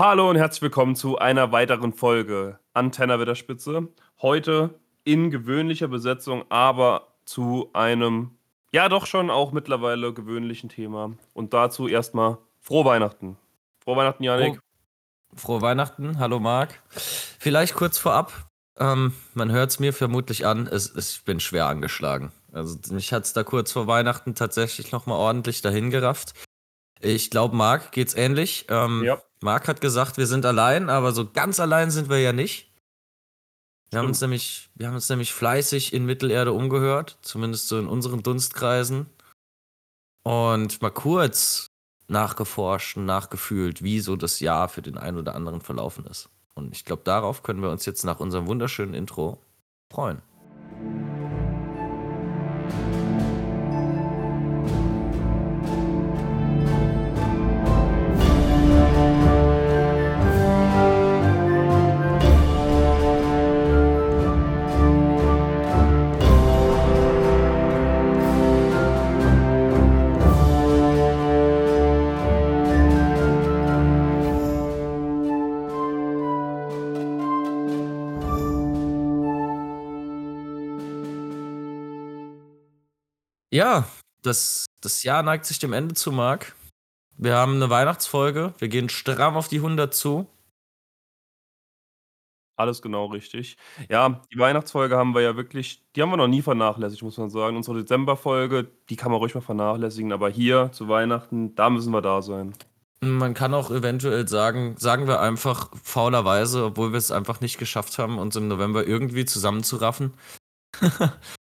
Hallo und herzlich willkommen zu einer weiteren Folge Antenna Wetterspitze. Heute in gewöhnlicher Besetzung, aber zu einem, ja doch schon auch mittlerweile gewöhnlichen Thema. Und dazu erstmal frohe Weihnachten. Frohe Weihnachten, Janik. Frohe Weihnachten, hallo Marc. Vielleicht kurz vorab, ähm, man hört es mir vermutlich an, es, es, ich bin schwer angeschlagen. Also mich hat es da kurz vor Weihnachten tatsächlich nochmal ordentlich dahin gerafft. Ich glaube, Marc geht's ähnlich. Ähm, ja. Marc hat gesagt, wir sind allein, aber so ganz allein sind wir ja nicht. Wir haben, uns nämlich, wir haben uns nämlich fleißig in Mittelerde umgehört, zumindest so in unseren Dunstkreisen. Und mal kurz nachgeforscht und nachgefühlt, wie so das Jahr für den einen oder anderen verlaufen ist. Und ich glaube, darauf können wir uns jetzt nach unserem wunderschönen Intro freuen. Ja, das, das Jahr neigt sich dem Ende zu, Marc. Wir haben eine Weihnachtsfolge. Wir gehen stramm auf die 100 zu. Alles genau richtig. Ja, die Weihnachtsfolge haben wir ja wirklich die haben wir noch nie vernachlässigt, muss man sagen. Unsere Dezemberfolge, die kann man ruhig mal vernachlässigen, aber hier zu Weihnachten, da müssen wir da sein. Man kann auch eventuell sagen, sagen wir einfach faulerweise, obwohl wir es einfach nicht geschafft haben, uns im November irgendwie zusammenzuraffen,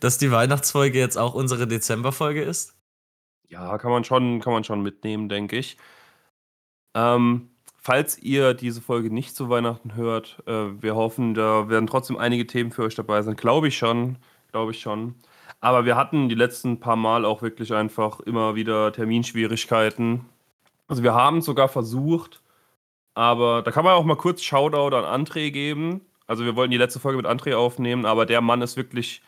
dass die Weihnachtsfolge jetzt auch unsere Dezemberfolge ist? Ja, kann man schon, kann man schon mitnehmen, denke ich. Ähm, falls ihr diese Folge nicht zu Weihnachten hört, äh, wir hoffen, da werden trotzdem einige Themen für euch dabei sein. Glaube ich schon, glaube ich schon. Aber wir hatten die letzten paar Mal auch wirklich einfach immer wieder Terminschwierigkeiten. Also wir haben es sogar versucht, aber da kann man auch mal kurz Shoutout an André geben. Also wir wollten die letzte Folge mit André aufnehmen, aber der Mann ist wirklich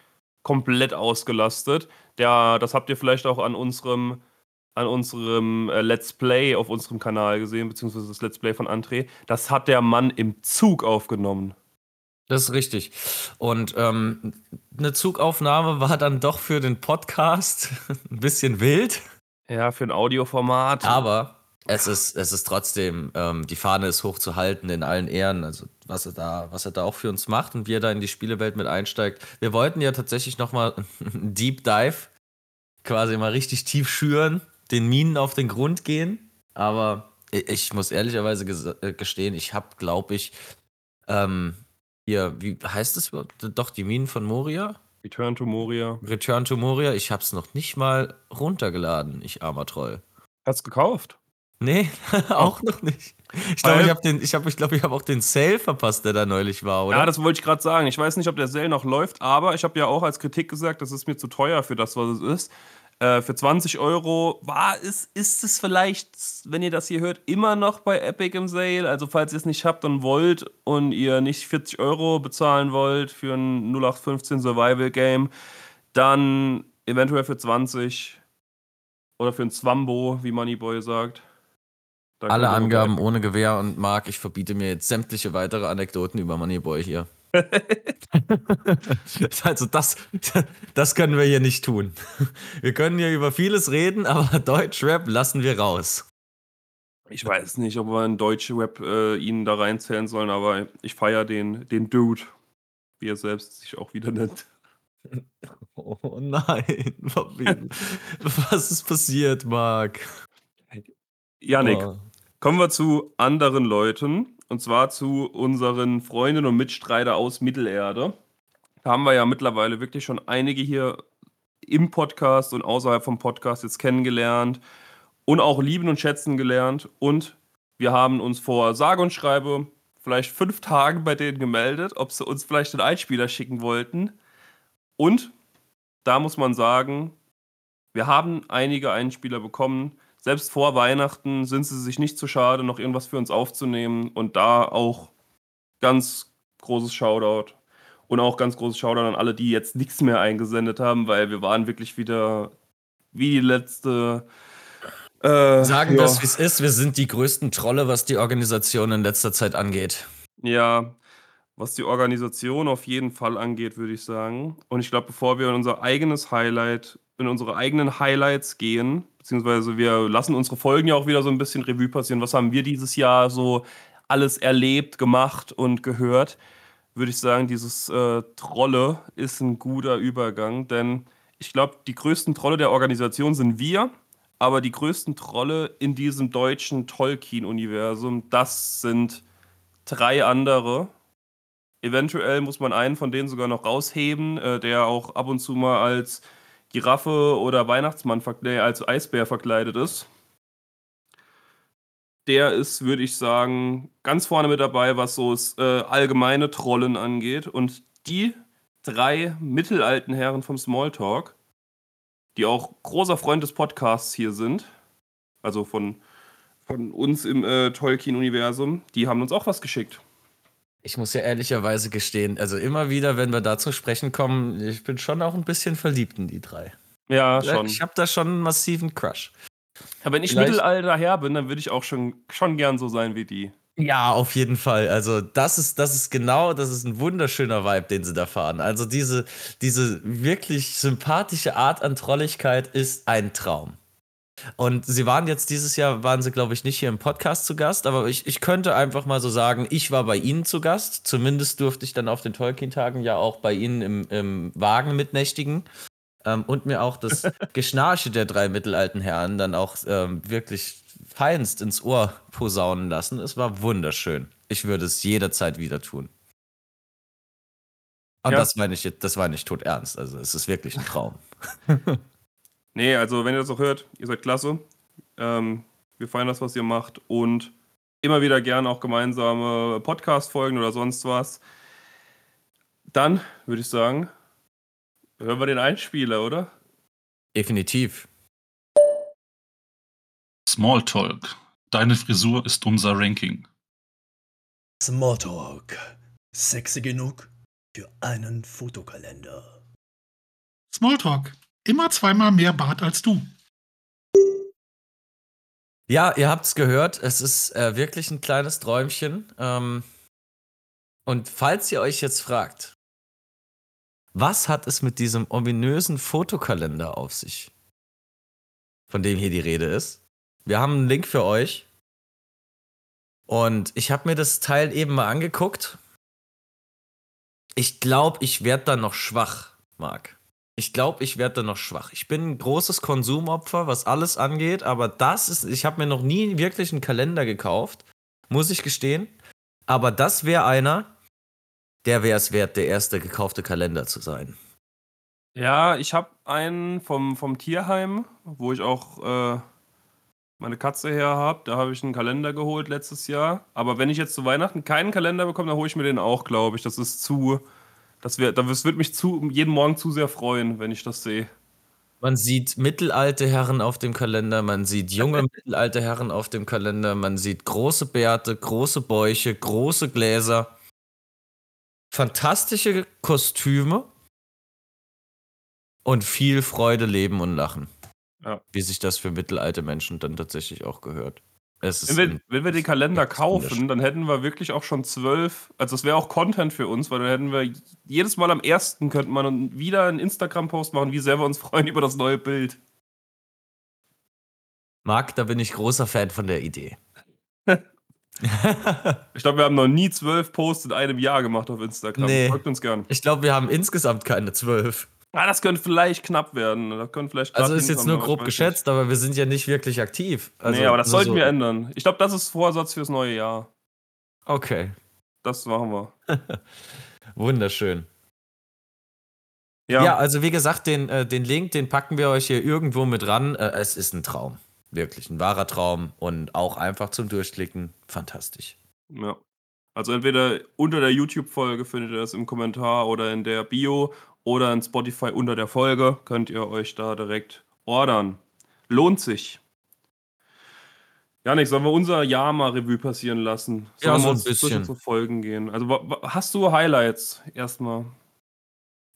komplett ausgelastet. Der, das habt ihr vielleicht auch an unserem, an unserem äh, Let's Play auf unserem Kanal gesehen, beziehungsweise das Let's Play von André. Das hat der Mann im Zug aufgenommen. Das ist richtig. Und ähm, eine Zugaufnahme war dann doch für den Podcast ein bisschen wild. Ja, für ein Audioformat. Aber es ist, es ist trotzdem, ähm, die Fahne ist hoch zu halten in allen Ehren, also was er da, was er da auch für uns macht und wie er da in die Spielewelt mit einsteigt. Wir wollten ja tatsächlich nochmal einen Deep Dive, quasi mal richtig tief schüren, den Minen auf den Grund gehen. Aber ich muss ehrlicherweise äh, gestehen, ich habe, glaube ich, ähm, hier, wie heißt es Doch, die Minen von Moria? Return to Moria. Return to Moria, ich habe es noch nicht mal runtergeladen, ich armer Troll. Hast gekauft? Nee, auch noch nicht. Ich glaube, ich habe den, ich habe, ich glaube, ich habe auch den Sale verpasst, der da neulich war, oder? Ja, das wollte ich gerade sagen. Ich weiß nicht, ob der Sale noch läuft, aber ich habe ja auch als Kritik gesagt, das ist mir zu teuer für das, was es ist. Äh, für 20 Euro war es, ist es vielleicht, wenn ihr das hier hört, immer noch bei Epic im Sale. Also falls ihr es nicht habt und wollt und ihr nicht 40 Euro bezahlen wollt für ein 0815 Survival Game, dann eventuell für 20 oder für ein Zwambo, wie Moneyboy sagt. Da Alle Angaben ohne Gewehr und Marc, ich verbiete mir jetzt sämtliche weitere Anekdoten über Moneyboy hier. also das, das können wir hier nicht tun. Wir können hier über vieles reden, aber Deutschrap lassen wir raus. Ich weiß nicht, ob wir in Deutschrap äh, ihn da reinzählen sollen, aber ich feiere den, den Dude, wie er selbst sich auch wieder nennt. Oh nein, was ist passiert, Marc? Janik, oh. Kommen wir zu anderen Leuten. Und zwar zu unseren Freunden und Mitstreiter aus Mittelerde. Da haben wir ja mittlerweile wirklich schon einige hier im Podcast und außerhalb vom Podcast jetzt kennengelernt und auch lieben und schätzen gelernt. Und wir haben uns vor sage und schreibe vielleicht fünf Tagen bei denen gemeldet, ob sie uns vielleicht einen Einspieler schicken wollten. Und da muss man sagen, wir haben einige Einspieler bekommen selbst vor Weihnachten sind sie sich nicht zu schade, noch irgendwas für uns aufzunehmen. Und da auch ganz großes Shoutout. Und auch ganz großes Shoutout an alle, die jetzt nichts mehr eingesendet haben, weil wir waren wirklich wieder wie die letzte, Äh, Sagen ja. das, wie es ist. Wir sind die größten Trolle, was die Organisation in letzter Zeit angeht. Ja, was die Organisation auf jeden Fall angeht, würde ich sagen. Und ich glaube, bevor wir in unser eigenes Highlight, in unsere eigenen Highlights gehen, beziehungsweise wir lassen unsere Folgen ja auch wieder so ein bisschen Revue passieren. Was haben wir dieses Jahr so alles erlebt, gemacht und gehört? Würde ich sagen, dieses äh, Trolle ist ein guter Übergang, denn ich glaube, die größten Trolle der Organisation sind wir, aber die größten Trolle in diesem deutschen Tolkien-Universum, das sind drei andere. Eventuell muss man einen von denen sogar noch rausheben, äh, der auch ab und zu mal als Giraffe oder Weihnachtsmann, nee, als Eisbär verkleidet ist. Der ist, würde ich sagen, ganz vorne mit dabei, was so äh, allgemeine Trollen angeht. Und die drei mittelalten Herren vom Smalltalk, die auch großer Freund des Podcasts hier sind, also von, von uns im äh, Tolkien-Universum, die haben uns auch was geschickt. Ich muss ja ehrlicherweise gestehen, also immer wieder, wenn wir da zu sprechen kommen, ich bin schon auch ein bisschen verliebt in die drei. Ja, schon. Ich habe da schon einen massiven Crush. Ja, wenn ich Vielleicht, Mittelalter her bin, dann würde ich auch schon, schon gern so sein wie die. Ja, auf jeden Fall. Also, das ist, das ist genau, das ist ein wunderschöner Vibe, den sie da fahren. Also, diese, diese wirklich sympathische Art an Trolligkeit ist ein Traum. Und sie waren jetzt dieses Jahr, waren sie, glaube ich, nicht hier im Podcast zu Gast, aber ich, ich könnte einfach mal so sagen, ich war bei Ihnen zu Gast. Zumindest durfte ich dann auf den Tolkien-Tagen ja auch bei Ihnen im, im Wagen mitnächtigen. Ähm, und mir auch das Geschnarche der drei mittelalten Herren dann auch ähm, wirklich feinst ins Ohr posaunen lassen. Es war wunderschön. Ich würde es jederzeit wieder tun. Und ja. das meine ich das war nicht tot ernst. Also es ist wirklich ein Traum. nee, also wenn ihr das auch hört, ihr seid klasse. Ähm, wir feiern das, was ihr macht und immer wieder gerne auch gemeinsame Podcast-Folgen oder sonst was. Dann würde ich sagen, hören wir den Einspieler, oder? Definitiv. Smalltalk. Deine Frisur ist unser Ranking. Smalltalk. Sexy genug für einen Fotokalender. Smalltalk. Immer zweimal mehr Bart als du. Ja, ihr habt's gehört. Es ist äh, wirklich ein kleines Träumchen. Ähm, und falls ihr euch jetzt fragt, was hat es mit diesem ominösen Fotokalender auf sich, von dem hier die Rede ist? Wir haben einen Link für euch. Und ich habe mir das Teil eben mal angeguckt. Ich glaube, ich werde da noch schwach, Marc. Ich glaube, ich werde da noch schwach. Ich bin ein großes Konsumopfer, was alles angeht, aber das ist, ich habe mir noch nie wirklich einen Kalender gekauft, muss ich gestehen. Aber das wäre einer, der wäre es wert, der erste gekaufte Kalender zu sein. Ja, ich habe einen vom, vom Tierheim, wo ich auch äh, meine Katze her habe. Da habe ich einen Kalender geholt letztes Jahr. Aber wenn ich jetzt zu Weihnachten keinen Kalender bekomme, dann hole ich mir den auch, glaube ich. Das ist zu. Das, wär, das wird mich zu, jeden Morgen zu sehr freuen, wenn ich das sehe. Man sieht mittelalte Herren auf dem Kalender, man sieht junge mittelalte Herren auf dem Kalender, man sieht große Bärte, große Bäuche, große Gläser, fantastische Kostüme und viel Freude, Leben und Lachen. Ja. Wie sich das für mittelalte Menschen dann tatsächlich auch gehört. Wenn, wir, wenn wir den Kalender kaufen, dann hätten wir wirklich auch schon zwölf, also es wäre auch Content für uns, weil dann hätten wir jedes Mal am ersten könnte man wieder einen Instagram-Post machen, wie sehr wir uns freuen über das neue Bild. Marc, da bin ich großer Fan von der Idee. ich glaube, wir haben noch nie zwölf Posts in einem Jahr gemacht auf Instagram. Nee. Folgt uns gern. Ich glaube, wir haben insgesamt keine zwölf. Ah, das könnte vielleicht knapp werden. Das könnte vielleicht also ist jetzt nur grob geschätzt, nicht. aber wir sind ja nicht wirklich aktiv. Also nee, aber das sollten so. wir ändern. Ich glaube, das ist Vorsatz fürs neue Jahr. Okay. Das machen wir. Wunderschön. Ja. ja, also wie gesagt, den, äh, den Link, den packen wir euch hier irgendwo mit ran. Äh, es ist ein Traum. Wirklich ein wahrer Traum und auch einfach zum Durchklicken. Fantastisch. Ja. Also entweder unter der YouTube-Folge findet ihr das im Kommentar oder in der Bio oder in Spotify unter der Folge könnt ihr euch da direkt ordern. Lohnt sich. Janik, sollen wir unser Jahr mal Revue passieren lassen? Sollen ja, so ein bisschen. Zu Folgen gehen. Also hast du Highlights erstmal?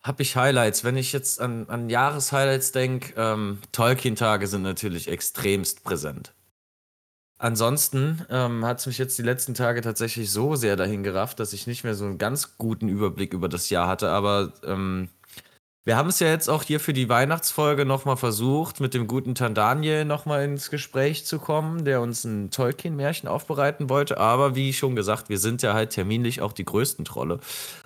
habe ich Highlights. Wenn ich jetzt an, an Jahreshighlights denke, ähm, Tolkien-Tage sind natürlich extremst präsent. Ansonsten ähm, hat es mich jetzt die letzten Tage tatsächlich so sehr dahin gerafft, dass ich nicht mehr so einen ganz guten Überblick über das Jahr hatte. Aber ähm, wir haben es ja jetzt auch hier für die Weihnachtsfolge nochmal versucht, mit dem guten Tandaniel nochmal ins Gespräch zu kommen, der uns ein Tolkien-Märchen aufbereiten wollte. Aber wie schon gesagt, wir sind ja halt terminlich auch die größten Trolle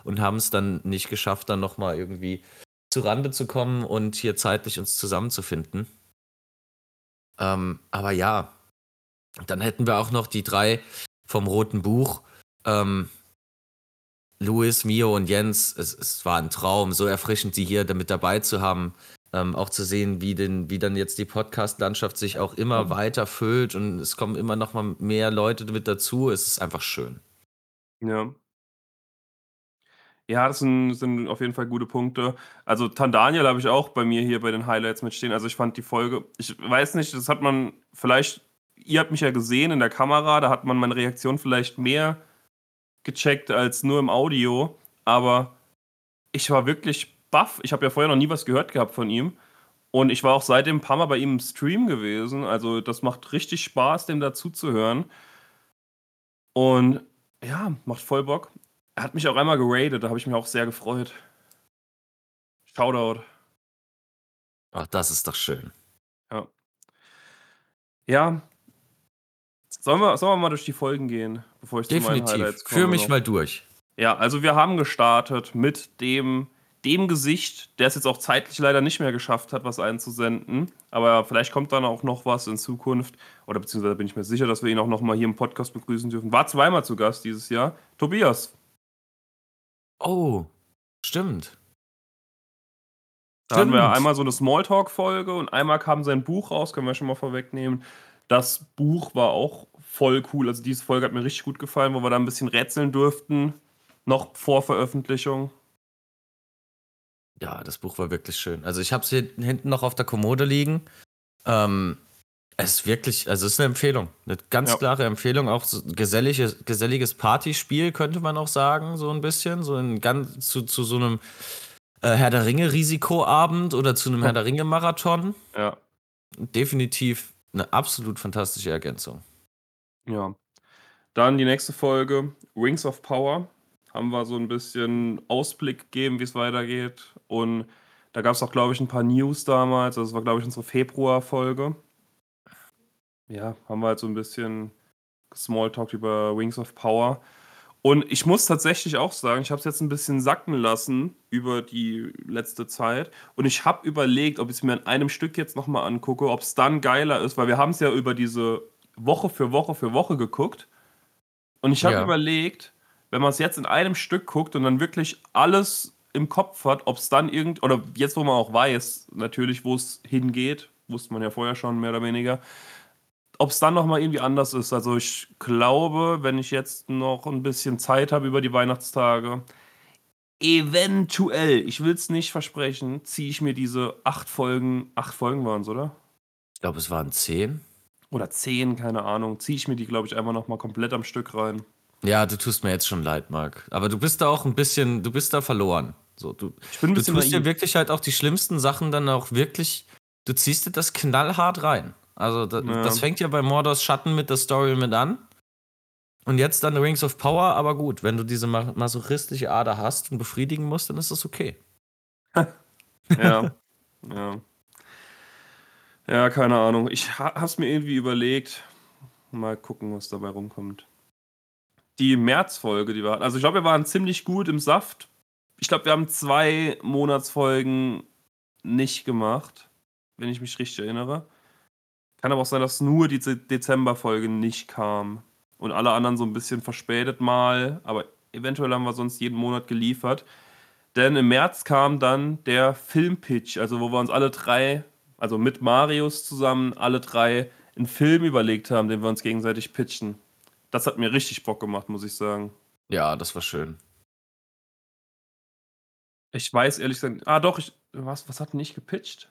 und haben es dann nicht geschafft, dann nochmal irgendwie zu Rande zu kommen und hier zeitlich uns zusammenzufinden. Ähm, aber ja, dann hätten wir auch noch die drei vom Roten Buch. Ähm, Louis, Mio und Jens, es, es war ein Traum, so erfrischend, sie hier damit dabei zu haben. Ähm, auch zu sehen, wie, denn, wie dann jetzt die Podcast-Landschaft sich auch immer mhm. weiter füllt und es kommen immer noch mal mehr Leute mit dazu. Es ist einfach schön. Ja. Ja, das sind, sind auf jeden Fall gute Punkte. Also Tandaniel habe ich auch bei mir hier bei den Highlights mitstehen. Also ich fand die Folge, ich weiß nicht, das hat man vielleicht, ihr habt mich ja gesehen in der Kamera, da hat man meine Reaktion vielleicht mehr gecheckt als nur im Audio, aber ich war wirklich baff. Ich habe ja vorher noch nie was gehört gehabt von ihm. Und ich war auch seitdem ein paar Mal bei ihm im Stream gewesen. Also das macht richtig Spaß, dem dazu zu hören. Und ja, macht voll Bock. Er hat mich auch einmal geradet, da habe ich mich auch sehr gefreut. Shoutout. Ach, das ist doch schön. Ja. Ja, Sollen wir, sollen wir mal durch die Folgen gehen, bevor ich Definitiv. zu meinen Highlights komme? Führ mich noch? mal durch. Ja, also wir haben gestartet mit dem, dem Gesicht, der es jetzt auch zeitlich leider nicht mehr geschafft hat, was einzusenden. Aber vielleicht kommt dann auch noch was in Zukunft. Oder beziehungsweise bin ich mir sicher, dass wir ihn auch noch mal hier im Podcast begrüßen dürfen. War zweimal zu Gast dieses Jahr. Tobias. Oh, stimmt. Da stimmt. hatten wir einmal so eine Smalltalk-Folge und einmal kam sein Buch raus, können wir schon mal vorwegnehmen. Das Buch war auch voll cool. Also diese Folge hat mir richtig gut gefallen, wo wir da ein bisschen rätseln durften, noch vor Veröffentlichung. Ja, das Buch war wirklich schön. Also ich habe es hier hinten noch auf der Kommode liegen. Ähm, es ist wirklich, also es ist eine Empfehlung, eine ganz ja. klare Empfehlung. Auch so geselliges, geselliges Partyspiel könnte man auch sagen, so ein bisschen, so ein ganz zu, zu so einem äh, Herr der Ringe Risikoabend oder zu einem Herr der Ringe Marathon. Ja. Definitiv eine absolut fantastische Ergänzung. Ja. Dann die nächste Folge, Rings of Power. Haben wir so ein bisschen Ausblick gegeben, wie es weitergeht. Und da gab es auch, glaube ich, ein paar News damals. Das war, glaube ich, unsere Februar-Folge. Ja, haben wir halt so ein bisschen Smalltalk über Rings of Power. Und ich muss tatsächlich auch sagen, ich habe es jetzt ein bisschen sacken lassen über die letzte Zeit. Und ich habe überlegt, ob ich es mir in einem Stück jetzt nochmal angucke, ob es dann geiler ist, weil wir haben es ja über diese Woche für Woche für Woche geguckt. Und ich habe ja. überlegt, wenn man es jetzt in einem Stück guckt und dann wirklich alles im Kopf hat, ob es dann irgend, oder jetzt, wo man auch weiß, natürlich, wo es hingeht, wusste man ja vorher schon mehr oder weniger, ob es dann nochmal irgendwie anders ist. Also ich glaube, wenn ich jetzt noch ein bisschen Zeit habe über die Weihnachtstage, eventuell, ich will es nicht versprechen, ziehe ich mir diese acht Folgen, acht Folgen waren es, oder? Ich glaube, es waren zehn oder 10, keine Ahnung, ziehe ich mir die, glaube ich, einfach nochmal komplett am Stück rein. Ja, du tust mir jetzt schon leid, Marc. Aber du bist da auch ein bisschen, du bist da verloren. So, du, ich bin ein bisschen du tust dir wirklich halt auch die schlimmsten Sachen dann auch wirklich, du ziehst dir das knallhart rein. Also da, ja. das fängt ja bei Mordors Schatten mit der Story mit an. Und jetzt dann Rings of Power, aber gut, wenn du diese masochistische Ader hast und befriedigen musst, dann ist das okay. ja, ja. Ja, keine Ahnung. Ich ha habe es mir irgendwie überlegt. Mal gucken, was dabei rumkommt. Die Märzfolge, die wir hatten. Also ich glaube, wir waren ziemlich gut im Saft. Ich glaube, wir haben zwei Monatsfolgen nicht gemacht, wenn ich mich richtig erinnere. Kann aber auch sein, dass nur die Dezemberfolge nicht kam. Und alle anderen so ein bisschen verspätet mal. Aber eventuell haben wir sonst jeden Monat geliefert. Denn im März kam dann der Filmpitch, also wo wir uns alle drei also mit Marius zusammen, alle drei einen Film überlegt haben, den wir uns gegenseitig pitchen. Das hat mir richtig Bock gemacht, muss ich sagen. Ja, das war schön. Ich weiß ehrlich gesagt, ah doch, ich, was, was hat denn ich gepitcht?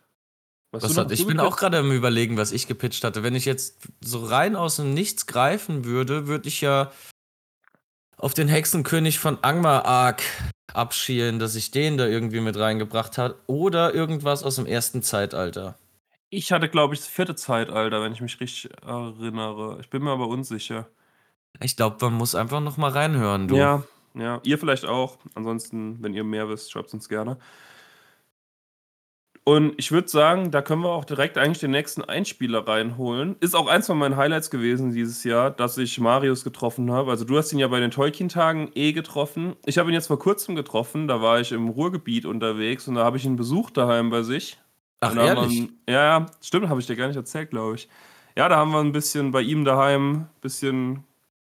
Was hat, ich bin auch gerade am überlegen, was ich gepitcht hatte. Wenn ich jetzt so rein aus dem Nichts greifen würde, würde ich ja auf den Hexenkönig von Angmar Ark abschielen, dass ich den da irgendwie mit reingebracht habe. Oder irgendwas aus dem ersten Zeitalter. Ich hatte, glaube ich, das vierte Zeitalter, wenn ich mich richtig erinnere. Ich bin mir aber unsicher. Ich glaube, man muss einfach noch mal reinhören, du. Ja, ja. Ihr vielleicht auch. Ansonsten, wenn ihr mehr wisst, schreibt es uns gerne. Und ich würde sagen, da können wir auch direkt eigentlich den nächsten Einspieler reinholen. Ist auch eins von meinen Highlights gewesen dieses Jahr, dass ich Marius getroffen habe. Also du hast ihn ja bei den Tolkien-Tagen eh getroffen. Ich habe ihn jetzt vor kurzem getroffen, da war ich im Ruhrgebiet unterwegs und da habe ich ihn besucht daheim bei sich. Ach, ehrlich? Ja, ja, stimmt, habe ich dir gar nicht erzählt, glaube ich. Ja, da haben wir ein bisschen bei ihm daheim ein bisschen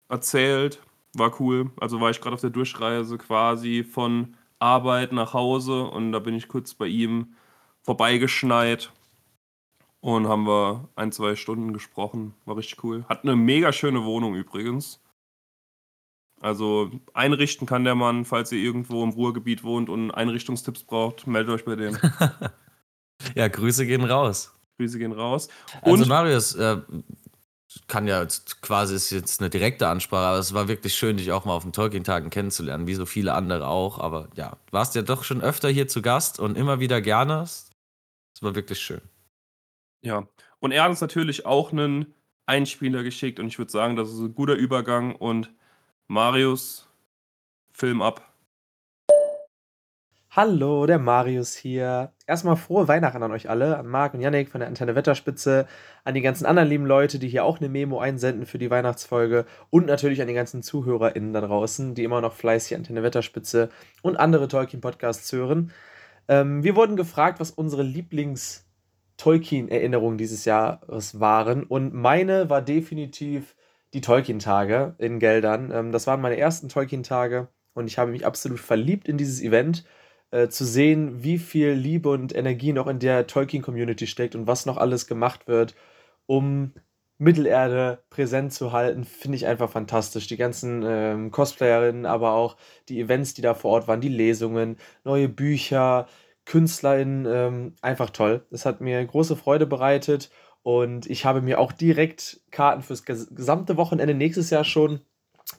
erzählt. War cool. Also war ich gerade auf der Durchreise quasi von Arbeit nach Hause und da bin ich kurz bei ihm vorbeigeschneit und haben wir ein, zwei Stunden gesprochen. War richtig cool. Hat eine mega schöne Wohnung übrigens. Also einrichten kann der Mann, falls ihr irgendwo im Ruhrgebiet wohnt und Einrichtungstipps braucht, meldet euch bei dem. ja, Grüße gehen raus. Grüße gehen raus. Und also Marius, äh, kann ja quasi ist jetzt eine direkte Ansprache, aber es war wirklich schön, dich auch mal auf den Tolkien-Tagen kennenzulernen, wie so viele andere auch. Aber ja, warst ja doch schon öfter hier zu Gast und immer wieder gerne. Es war wirklich schön. Ja, und er hat uns natürlich auch einen Einspieler geschickt und ich würde sagen, das ist ein guter Übergang und Marius, Film ab. Hallo, der Marius hier. Erstmal frohe Weihnachten an euch alle, an Marc und Yannick von der Antenne Wetterspitze, an die ganzen anderen lieben Leute, die hier auch eine Memo einsenden für die Weihnachtsfolge und natürlich an die ganzen ZuhörerInnen da draußen, die immer noch fleißig Antenne Wetterspitze und andere Tolkien-Podcasts hören. Ähm, wir wurden gefragt, was unsere Lieblings-Tolkien-Erinnerungen dieses Jahres waren und meine war definitiv die Tolkien-Tage in Geldern. Ähm, das waren meine ersten Tolkien-Tage und ich habe mich absolut verliebt in dieses Event äh, zu sehen, wie viel Liebe und Energie noch in der Tolkien-Community steckt und was noch alles gemacht wird, um Mittelerde präsent zu halten, finde ich einfach fantastisch. Die ganzen ähm, Cosplayerinnen, aber auch die Events, die da vor Ort waren, die Lesungen, neue Bücher, KünstlerInnen, ähm, einfach toll. Das hat mir große Freude bereitet und ich habe mir auch direkt Karten fürs gesamte Wochenende nächstes Jahr schon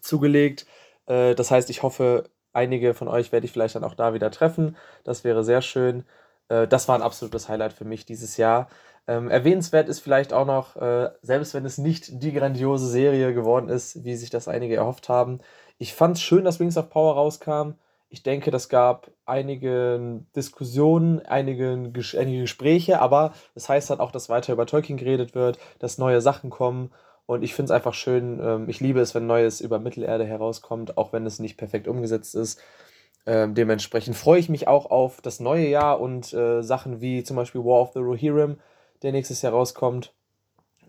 zugelegt. Äh, das heißt, ich hoffe, einige von euch werde ich vielleicht dann auch da wieder treffen. Das wäre sehr schön. Äh, das war ein absolutes Highlight für mich dieses Jahr. Ähm, erwähnenswert ist vielleicht auch noch, äh, selbst wenn es nicht die grandiose Serie geworden ist, wie sich das einige erhofft haben, ich fand es schön, dass Wings of Power rauskam. Ich denke, das gab einige Diskussionen, einige, einige Gespräche, aber das heißt halt auch, dass weiter über Tolkien geredet wird, dass neue Sachen kommen und ich finde es einfach schön, ähm, ich liebe es, wenn Neues über Mittelerde herauskommt, auch wenn es nicht perfekt umgesetzt ist. Ähm, dementsprechend freue ich mich auch auf das neue Jahr und äh, Sachen wie zum Beispiel War of the Rohirrim, der nächstes Jahr rauskommt.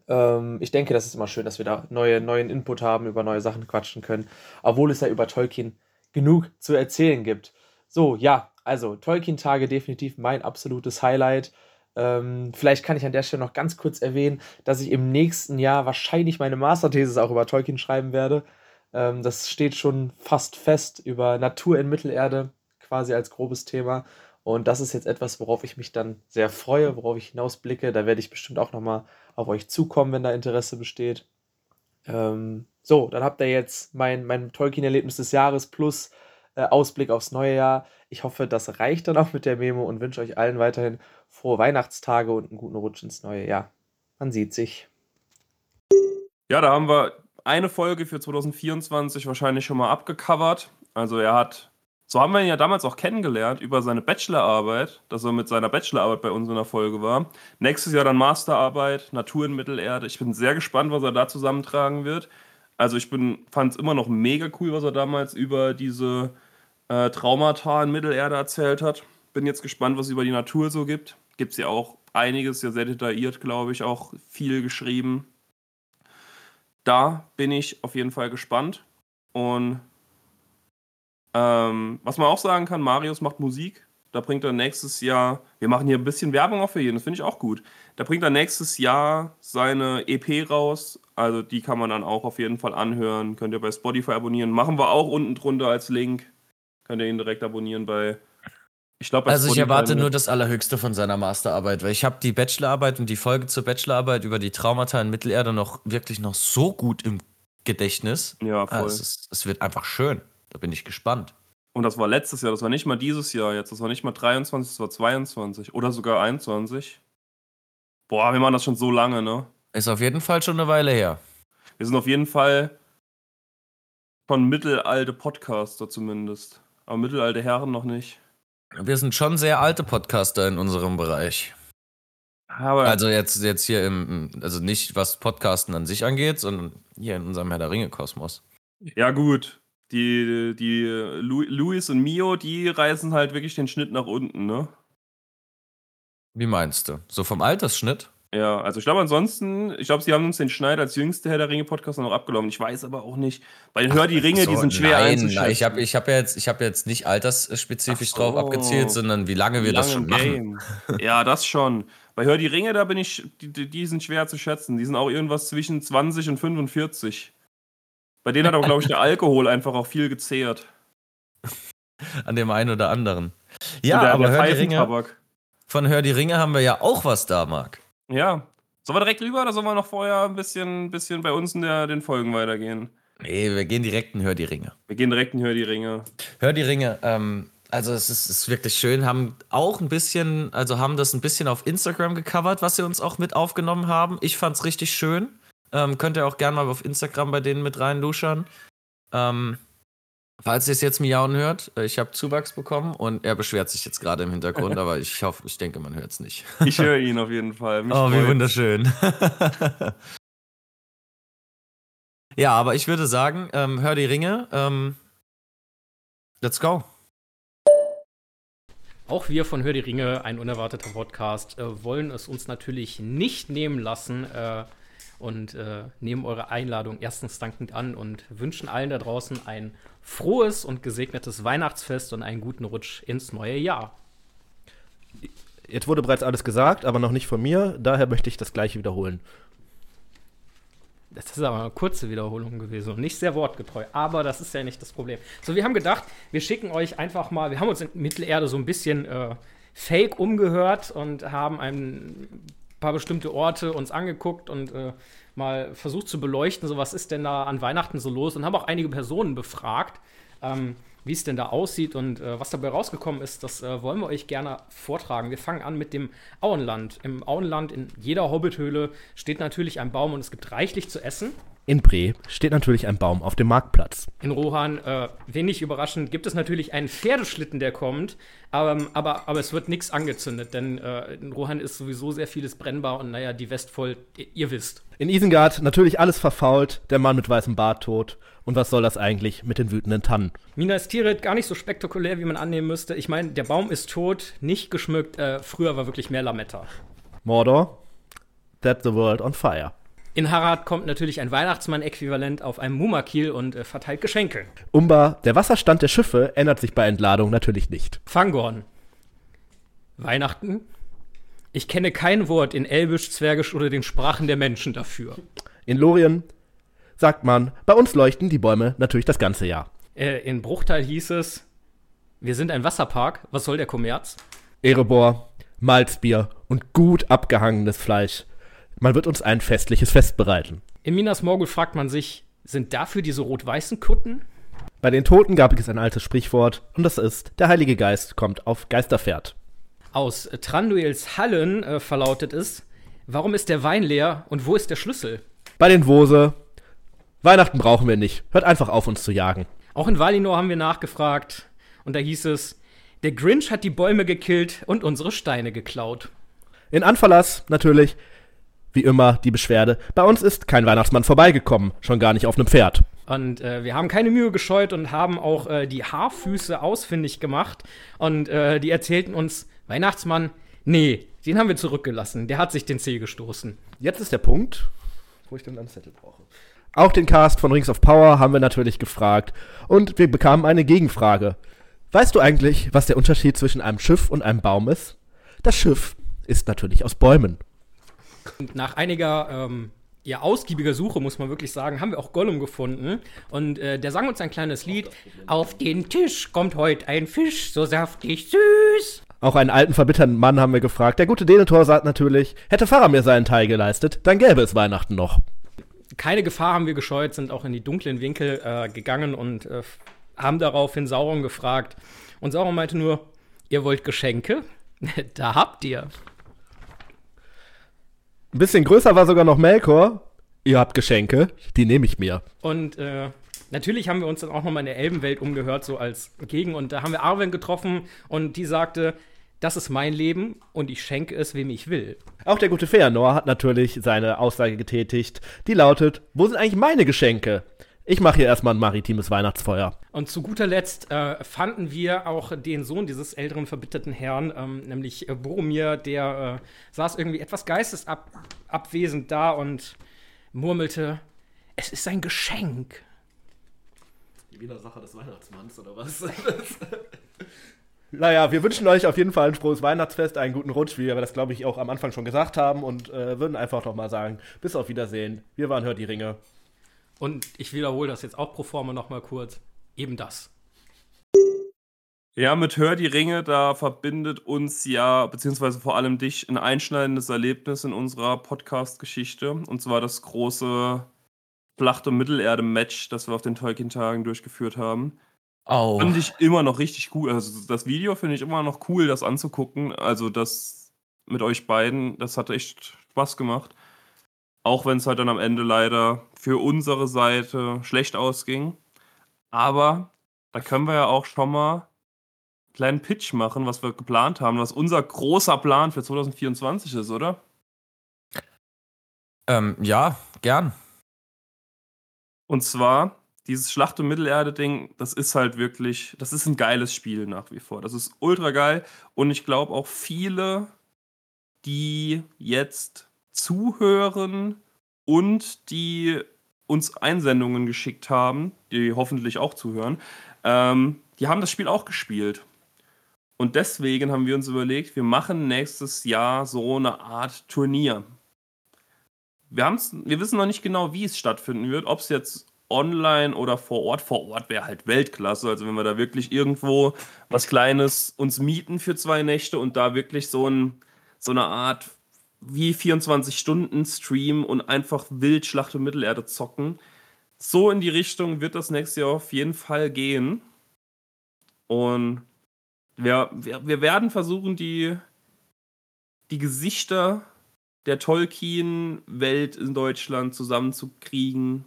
Ähm, ich denke, das ist immer schön, dass wir da neue, neuen Input haben, über neue Sachen quatschen können, obwohl es ja über Tolkien genug zu erzählen gibt. So, ja, also Tolkien-Tage definitiv mein absolutes Highlight. Ähm, vielleicht kann ich an der Stelle noch ganz kurz erwähnen, dass ich im nächsten Jahr wahrscheinlich meine Masterthesis auch über Tolkien schreiben werde. Ähm, das steht schon fast fest über Natur in Mittelerde, quasi als grobes Thema. Und das ist jetzt etwas, worauf ich mich dann sehr freue, worauf ich hinausblicke. Da werde ich bestimmt auch nochmal auf euch zukommen, wenn da Interesse besteht. Ähm, so, dann habt ihr jetzt mein, mein Tolkien-Erlebnis des Jahres plus äh, Ausblick aufs neue Jahr. Ich hoffe, das reicht dann auch mit der Memo und wünsche euch allen weiterhin frohe Weihnachtstage und einen guten Rutsch ins neue Jahr. Man sieht sich. Ja, da haben wir eine Folge für 2024 wahrscheinlich schon mal abgecovert. Also er hat, so haben wir ihn ja damals auch kennengelernt, über seine Bachelorarbeit, dass er mit seiner Bachelorarbeit bei uns in der Folge war. Nächstes Jahr dann Masterarbeit, Natur in Mittelerde. Ich bin sehr gespannt, was er da zusammentragen wird. Also ich fand es immer noch mega cool, was er damals über diese äh, Traumata in Mittelerde erzählt hat. Bin jetzt gespannt, was es über die Natur so gibt gibt es ja auch einiges, ja sehr detailliert, glaube ich, auch viel geschrieben. Da bin ich auf jeden Fall gespannt. Und ähm, was man auch sagen kann, Marius macht Musik. Da bringt er nächstes Jahr, wir machen hier ein bisschen Werbung auch für jeden, das finde ich auch gut. Da bringt er nächstes Jahr seine EP raus. Also die kann man dann auch auf jeden Fall anhören. Könnt ihr bei Spotify abonnieren. Machen wir auch unten drunter als Link. Könnt ihr ihn direkt abonnieren bei ich glaub, also ich erwarte nur das Allerhöchste von seiner Masterarbeit, weil ich habe die Bachelorarbeit und die Folge zur Bachelorarbeit über die Traumata in Mittelerde noch wirklich noch so gut im Gedächtnis. Ja, voll. Also es, es wird einfach schön. Da bin ich gespannt. Und das war letztes Jahr, das war nicht mal dieses Jahr jetzt, das war nicht mal 23, das war 22 oder sogar 21. Boah, wir machen das schon so lange, ne? Ist auf jeden Fall schon eine Weile her. Wir sind auf jeden Fall schon mittelalte Podcaster zumindest. Aber mittelalte Herren noch nicht. Wir sind schon sehr alte Podcaster in unserem Bereich. Aber Also jetzt, jetzt hier im, also nicht was Podcasten an sich angeht, sondern hier in unserem Herr der Ringe-Kosmos. ja, gut. Die, die Lu Luis und Mio, die reißen halt wirklich den Schnitt nach unten, ne? Wie meinst du? So vom Altersschnitt? Ja, also ich glaube ansonsten, ich glaube, sie haben uns den Schneid als jüngste Herr der Ringe-Podcast noch abgenommen. Ich weiß aber auch nicht. Bei Hör die Ringe, die So, sind schwer nein, einzuschätzen. nein, ich habe ich hab ja jetzt, ich hab jetzt nicht altersspezifisch so. drauf abgezielt, sondern wie lange wir Wie das lange schon im machen. Game. Ja, das schon. Bei Hör die Ringe, da bin ich, die, die die sind schwer zu schätzen. Die sind auch irgendwas zwischen 20 und 45. Bei denen hat aber, glaube ich, der Alkohol einfach auch viel gezehrt. An dem einen oder anderen. Ja, der, aber der Hör die Ringe, von Hör die Ringe haben wir ja auch was da, Marc. Ja. Sollen wir direkt rüber oder sollen wir noch vorher ein bisschen, bisschen bei uns in der, den Folgen weitergehen? Nee, wir gehen direkt in Hör die Ringe. Wir gehen direkt in Hör die Ringe. Hör die Ringe, ähm, also es ist, ist wirklich schön, haben auch ein bisschen, also haben das ein bisschen auf Instagram gecovert, was sie uns auch mit aufgenommen haben. Ich fand's richtig schön. Ähm, könnt ihr auch gerne mal auf Instagram bei denen mit reinluschern. Ähm, falls ihr es jetzt miauen hört, äh, ich habe Zuwachs bekommen und er beschwert sich jetzt gerade im Hintergrund, aber ich hoffe, ich denke, man hört es nicht. Ich höre ihn auf jeden Fall. Mich Oh, wie freut's. wunderschön. ja, aber ich würde sagen, ähm, hör die Ringe. Ähm, let's go. Auch wir von Hör die Ringe, ein unerwarteter Podcast, äh, wollen es uns natürlich nicht nehmen lassen äh, und äh, nehmen eure Einladung erstens dankend an und wünschen allen da draußen ein frohes und gesegnetes Weihnachtsfest und einen guten Rutsch ins neue Jahr. Jetzt wurde bereits alles gesagt, aber noch nicht von mir. Daher möchte ich das gleiche wiederholen. Das ist aber eine kurze Wiederholung gewesen und nicht sehr wortgetreu. Aber das ist ja nicht das Problem. So, wir haben gedacht, wir schicken euch einfach mal, wir haben uns in Mittelerde so ein bisschen äh, fake umgehört und haben ein paar bestimmte Orte uns angeguckt und äh, mal versucht zu beleuchten, so was ist denn da an Weihnachten so los und haben auch einige Personen befragt, ähm, wie es denn da aussieht und äh, was dabei rausgekommen ist, das äh, wollen wir euch gerne vortragen. Wir fangen an mit dem Auenland. Im Auenland, in jeder Hobbithöhle, steht natürlich ein Baum und es gibt reichlich zu essen. In Bre steht natürlich ein Baum auf dem Marktplatz. In Rohan, äh, wenig überraschend, gibt es natürlich einen Pferdeschlitten, der kommt, aber, aber, aber es wird nichts angezündet, denn äh, in Rohan ist sowieso sehr vieles brennbar und naja, die Westvoll, ihr, ihr wisst. In Isengard natürlich alles verfault, der Mann mit weißem Bart tot. Und was soll das eigentlich mit den wütenden Tannen? Minas Tirith gar nicht so spektakulär, wie man annehmen müsste. Ich meine, der Baum ist tot, nicht geschmückt, äh, früher war wirklich mehr Lametta. Mordor, that's the world on fire. In Harad kommt natürlich ein Weihnachtsmann-Äquivalent auf einem Mumakil und äh, verteilt Geschenke. Umba, der Wasserstand der Schiffe ändert sich bei Entladung natürlich nicht. Fangorn. Weihnachten? Ich kenne kein Wort in Elbisch, Zwergisch oder den Sprachen der Menschen dafür. In Lorien sagt man, bei uns leuchten die Bäume natürlich das ganze Jahr. Äh, in Bruchteil hieß es, wir sind ein Wasserpark, was soll der Kommerz? Erebor, Malzbier und gut abgehangenes Fleisch. Man wird uns ein festliches Fest bereiten. In Minas Morgul fragt man sich, sind dafür diese rot-weißen Kutten? Bei den Toten gab es ein altes Sprichwort und das ist, der Heilige Geist kommt auf Geisterpferd. Aus Tranduils Hallen äh, verlautet es, warum ist der Wein leer und wo ist der Schlüssel? Bei den Wose, Weihnachten brauchen wir nicht. Hört einfach auf, uns zu jagen. Auch in Valinor haben wir nachgefragt und da hieß es, der Grinch hat die Bäume gekillt und unsere Steine geklaut. In Anfalas natürlich, wie immer, die Beschwerde. Bei uns ist kein Weihnachtsmann vorbeigekommen, schon gar nicht auf einem Pferd. Und äh, wir haben keine Mühe gescheut und haben auch äh, die Haarfüße ausfindig gemacht. Und äh, die erzählten uns, Weihnachtsmann, nee, den haben wir zurückgelassen. Der hat sich den Zeh gestoßen. Jetzt ist der Punkt, wo ich dann einen Zettel brauche. Auch den Cast von Rings of Power haben wir natürlich gefragt und wir bekamen eine Gegenfrage. Weißt du eigentlich, was der Unterschied zwischen einem Schiff und einem Baum ist? Das Schiff ist natürlich aus Bäumen. Und nach einiger ähm, ja, ausgiebiger Suche, muss man wirklich sagen, haben wir auch Gollum gefunden. Und äh, der sang uns ein kleines Lied. Auf den Tisch kommt heute ein Fisch, so saftig süß. Auch einen alten, verbitterten Mann haben wir gefragt. Der gute Denethor sagt natürlich, hätte Faramir seinen Teil geleistet, dann gäbe es Weihnachten noch. keine Gefahr haben wir gescheut, sind auch in die dunklen Winkel äh, gegangen und äh, haben daraufhin Sauron gefragt. Und Sauron meinte nur, ihr wollt Geschenke? da habt ihr. Ein bisschen größer war sogar noch Melkor. Ihr habt Geschenke, die nehme ich mir. Und äh, natürlich haben wir uns dann auch noch mal in der Elbenwelt umgehört, so als Gegen. Und da haben wir Arwen getroffen und die sagte, das ist mein Leben und ich schenke es, wem ich will. Auch der gute Feanor hat natürlich seine Aussage getätigt, die lautet, wo sind eigentlich meine Geschenke? Ich mache hier erstmal ein maritimes Weihnachtsfeuer. Und zu guter Letzt äh, fanden wir auch den Sohn dieses älteren verbitterten Herrn, ähm, nämlich äh, Boromir, der äh, saß irgendwie etwas geistesabwesend da und murmelte, es ist ein Geschenk. Die Widersacher des Weihnachtsmanns oder was? Naja, wir wünschen euch auf jeden Fall ein frohes Weihnachtsfest, einen guten Rutsch, wie wir das, glaube ich, auch am Anfang schon gesagt haben und äh, würden einfach nochmal sagen, bis auf Wiedersehen. Wir waren Hört die Ringe. Und ich wiederhole das jetzt auch pro forma nochmal kurz. Eben das. Ja, mit Hör die Ringe, da verbindet uns ja, beziehungsweise vor allem dich, ein einschneidendes Erlebnis in unserer Podcast-Geschichte. Und zwar das große Schlacht- und Mittelerde-Match, das wir auf den Tolkien-Tagen durchgeführt haben. Oh. Fand ich immer noch richtig cool. Also das Video finde ich immer noch cool, das anzugucken. Also das mit euch beiden, das hat echt Spaß gemacht. Auch wenn es halt dann am Ende leider für unsere Seite schlecht ausging. Aber da können wir ja auch schon mal einen kleinen Pitch machen, was wir geplant haben, was unser großer Plan für 2024 ist, oder? Ähm, ja, gern. Und zwar, dieses Schlacht- und Mittelerde-Ding, das ist halt wirklich, das ist ein geiles Spiel nach wie vor. Das ist ultra geil. Und ich glaube auch viele, die jetzt zuhören und die uns Einsendungen geschickt haben, die hoffentlich auch zuhören, ähm, die haben das Spiel auch gespielt. Und deswegen haben wir uns überlegt, wir machen nächstes Jahr so eine Art Turnier. Wir, haben's, wir wissen noch nicht genau, wie es stattfinden wird, ob es jetzt online oder vor Ort. Vor Ort wäre halt Weltklasse. Also wenn wir da wirklich irgendwo was Kleines uns mieten für zwei Nächte und da wirklich so, ein, so eine Art wie 24 Stunden Stream und einfach wild Schlacht um Mittelerde zocken. So in die Richtung wird das nächste Jahr auf jeden Fall gehen. Und wir, wir, wir werden versuchen, die, die Gesichter der Tolkien-Welt in Deutschland zusammenzukriegen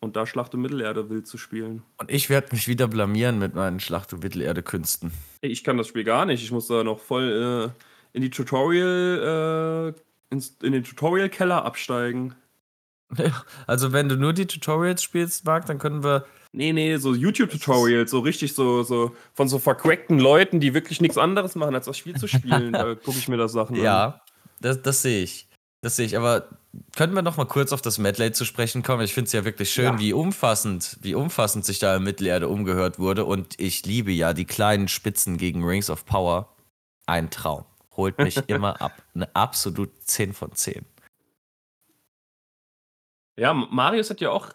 und da Schlacht um Mittelerde wild zu spielen. Und ich werde mich wieder blamieren mit meinen Schlacht- und Mittelerde-Künsten. Ich kann das Spiel gar nicht. Ich muss da noch voll äh, in die Tutorial, äh, ins, in den Tutorial-Keller absteigen. Also, wenn du nur die Tutorials spielst, Marc, dann können wir. Nee, nee, so YouTube-Tutorials, so richtig so, so von so vercrackten Leuten, die wirklich nichts anderes machen, als das Spiel zu spielen. da gucke ich mir das Sachen an. Ja, das, das sehe ich. Das sehe ich. Aber können wir noch mal kurz auf das Medley zu sprechen kommen? Ich finde es ja wirklich schön, Ja. wie umfassend, wie umfassend sich da in Mittelerde umgehört wurde. Und ich liebe ja die kleinen Spitzen gegen Rings of Power. Ein Traum. Holt mich immer ab. Eine absolut 10 von 10. Ja, Marius hat ja auch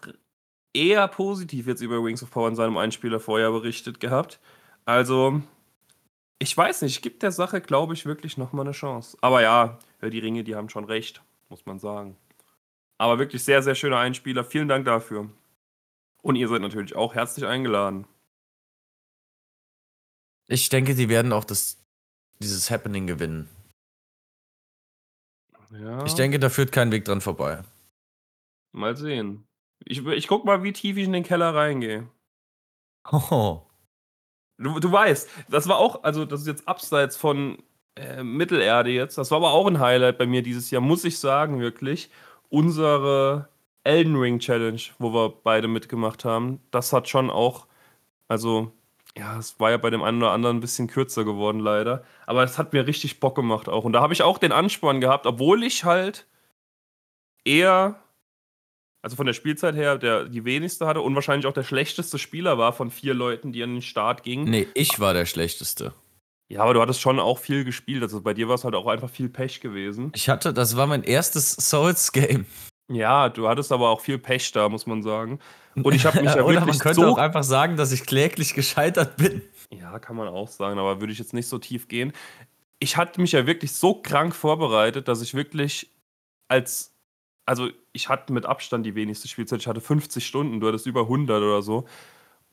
eher positiv jetzt über Wings of Power in seinem Einspieler vorher berichtet gehabt. Also, ich weiß nicht, gibt der Sache, glaube ich, wirklich nochmal eine Chance. Aber ja, die Ringe, die haben schon recht, muss man sagen. Aber wirklich sehr, sehr schöner Einspieler. Vielen Dank dafür. Und ihr seid natürlich auch herzlich eingeladen. Ich denke, die werden auch das, dieses Happening gewinnen. Ja, Ich denke, da führt kein Weg dran vorbei. mal sehen. Ich, ich guck mal, wie tief ich in den Keller reingehe. Hoho. Du, du weißt, das war auch, also das ist jetzt abseits von äh, Mittelerde jetzt, das war aber auch ein Highlight bei mir dieses Jahr, muss ich sagen, wirklich. Unsere Elden Ring Challenge, wo wir beide mitgemacht haben, das hat schon auch, also, ja, es war ja bei dem einen oder anderen ein bisschen kürzer geworden, leider. Aber es hat mir richtig Bock gemacht auch. Und da habe ich auch den Ansporn gehabt, obwohl ich halt eher also von der Spielzeit her, der die wenigste hatte und wahrscheinlich auch der schlechteste Spieler war von vier Leuten, die an den Start gingen. Nee, ich war der Schlechteste. Ja, aber du hattest schon auch viel gespielt. Also bei dir war es halt auch einfach viel Pech gewesen. Ich hatte, das war mein erstes Souls-Game. Ja, du hattest aber auch viel Pech da, muss man sagen. Und ich habe mich ja Oder man wirklich könnte so. auch einfach sagen, dass ich kläglich gescheitert bin. Ja, kann man auch sagen, aber würde ich jetzt nicht so tief gehen. Ich hatte mich ja wirklich so krank vorbereitet, dass ich wirklich als also ich hatte mit Abstand die wenigste Spielzeit. Ich hatte 50 Stunden, du hattest über 100 oder so.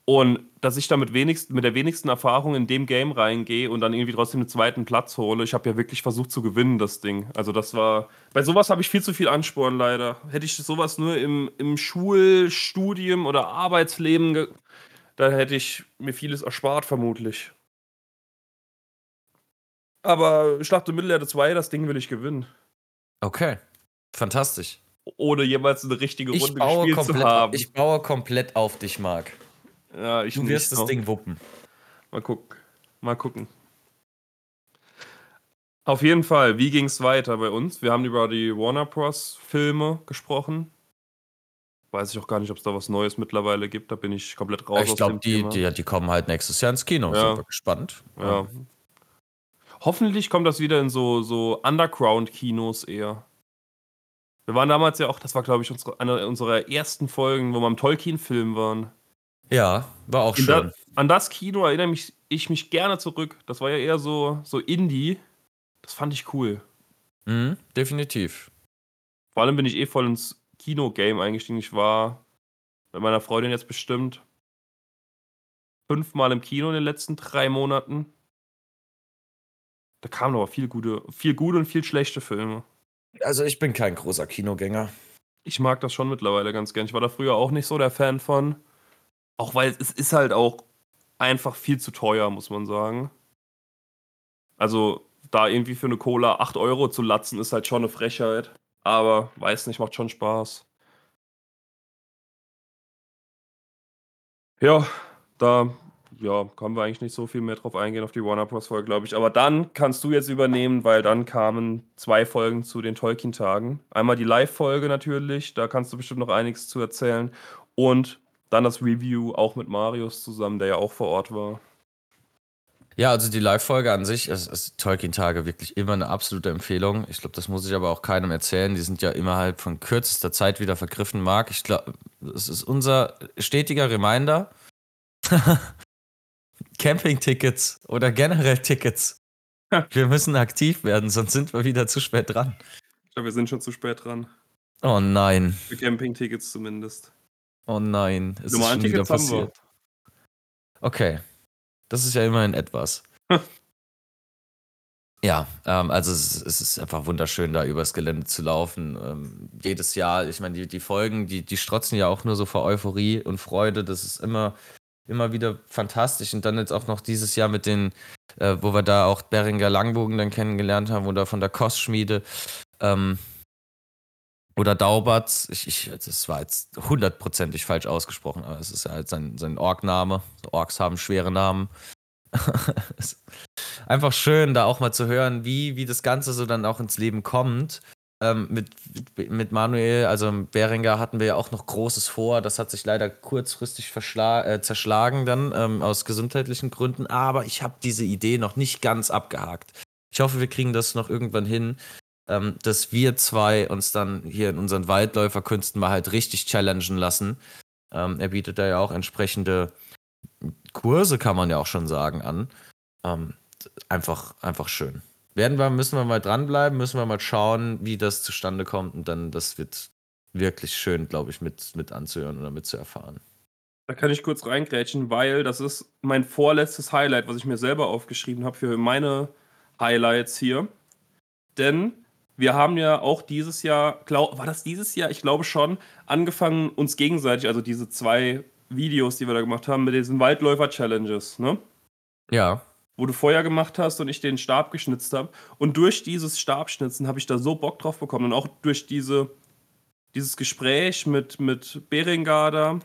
Und dass ich da mit, wenigst, mit der wenigsten Erfahrung in dem Game reingehe und dann irgendwie trotzdem einen zweiten Platz hole. Ich habe ja wirklich versucht zu gewinnen, das Ding. Also das war. Bei sowas habe ich viel zu viel Ansporn leider. Hätte ich sowas nur im, im Schulstudium oder Arbeitsleben, ge da hätte ich mir vieles erspart, vermutlich. Aber Schlacht um Mittelerde 2, das Ding will ich gewinnen. Okay. Fantastisch. Ohne jemals eine richtige Ich Runde gespielt zu komplett, haben. ich baue komplett auf dich, Marc. Ja, ich Du wirst das noch. Ding wuppen. Mal gucken. Mal gucken. Auf jeden Fall, wie ging es weiter bei uns? Wir haben über die Warner Bros. Filme gesprochen. Weiß ich auch gar nicht, ob es da was Neues mittlerweile gibt. Da bin ich komplett raus ich glaube, die, die, die kommen halt nächstes Jahr ins Kino. Ja. Wir gespannt. ja. Hoffentlich kommt das wieder in so, so Underground-Kinos eher. Wir waren damals ja auch, das war glaube ich unsere, eine unserer ersten Folgen, wo wir am Tolkien-Film waren. Ja, war auch In schön. da, an das Kino erinnere mich, ich mich gerne zurück. Das war ja eher so, so Indie. Das fand ich cool. Mhm, definitiv. Vor allem bin ich eh voll ins Kino-Game eingestiegen. Ich war mit meiner Freundin jetzt bestimmt fünfmal im Kino in den letzten drei Monaten. Da kamen aber viel gute, viel gute und viel schlechte Filme. Also ich bin kein großer Kinogänger. Ich mag das schon mittlerweile ganz gern. Ich war da früher auch nicht so der Fan von. Auch weil es ist halt auch einfach viel zu teuer, muss man sagen. Also, da irgendwie für eine Cola 8 Euro zu latzen, ist halt schon eine Frechheit. Aber weiß nicht, macht schon Spaß. Ja, da ja, können wir eigentlich nicht so viel mehr drauf eingehen auf die Warner Bros. Folge, glaube ich. Aber dann kannst du jetzt übernehmen, weil dann kamen zwei Folgen zu den Tolkien-Tagen. Einmal die Live-Folge natürlich, da kannst du bestimmt noch einiges zu erzählen. Und dann das Review auch mit Marius zusammen, der ja auch vor Ort war. Ja, also die Live-Folge an sich, ist, ist Tolkien-Tage wirklich immer eine absolute Empfehlung. Ich glaube, das muss ich aber auch keinem erzählen. Die sind ja innerhalb von kürzester Zeit wieder vergriffen, Marc. Ich glaube, es ist unser stetiger Reminder. Camping-Tickets oder generell Tickets. Wir müssen aktiv werden, sonst sind wir wieder zu spät dran. Ich glaube, wir sind schon zu spät dran. Oh nein, Für Campingtickets zumindest. Oh nein. Es ist Normalen schon wieder passiert. Okay, das ist ja immerhin etwas. Ja, ähm, also es, ist- es ist einfach wunderschön, da übers Gelände zu laufen. Ähm, jedes Jahr, ich meine, die, die Folgen, die, die strotzen ja auch nur so vor Euphorie und Freude. Das ist immer, immer wieder fantastisch. Und dann jetzt auch noch dieses Jahr mit den, äh, wo wir da auch Beringer Langbogen dann kennengelernt haben oder von der Kostschmiede. Ähm, oder Dauberts, ich, ich, das war jetzt hundertprozentig falsch ausgesprochen, aber es ist halt sein, sein Org-Name. Orks haben schwere Namen. Einfach schön, da auch mal zu hören, wie, wie das Ganze so dann auch ins Leben kommt. Ähm, mit, mit Manuel, also Beringer, hatten wir ja auch noch Großes vor. Das hat sich leider kurzfristig äh, zerschlagen dann ähm, aus gesundheitlichen Gründen. Aber ich habe diese Idee noch nicht ganz abgehakt. Ich hoffe, wir kriegen das noch irgendwann hin, ähm, dass wir zwei uns dann hier in unseren Waldläuferkünsten mal halt richtig challengen lassen. Ähm, er bietet da ja auch entsprechende Kurse, kann man ja auch schon sagen, an. Ähm, einfach, einfach schön. Werden wir, müssen wir mal dranbleiben, müssen wir mal schauen, wie das zustande kommt und dann, das wird wirklich schön, glaube ich, mit, mit anzuhören oder mit zu erfahren. Da kann ich kurz reingrätschen, weil das ist mein vorletztes Highlight, was ich mir selber aufgeschrieben habe für meine Highlights hier. Denn wir haben ja auch dieses Jahr, glaub, war das dieses Jahr? Ich glaube schon, angefangen, uns gegenseitig, also diese zwei Videos, die wir da gemacht haben, mit diesen Waldläufer-Challenges, ne? Ja, Wo du Feuer gemacht hast und ich den Stab geschnitzt habe. Und durch dieses Stabschnitzen habe ich da so Bock drauf bekommen. Und auch durch diese, dieses Gespräch mit, mit Berengar da,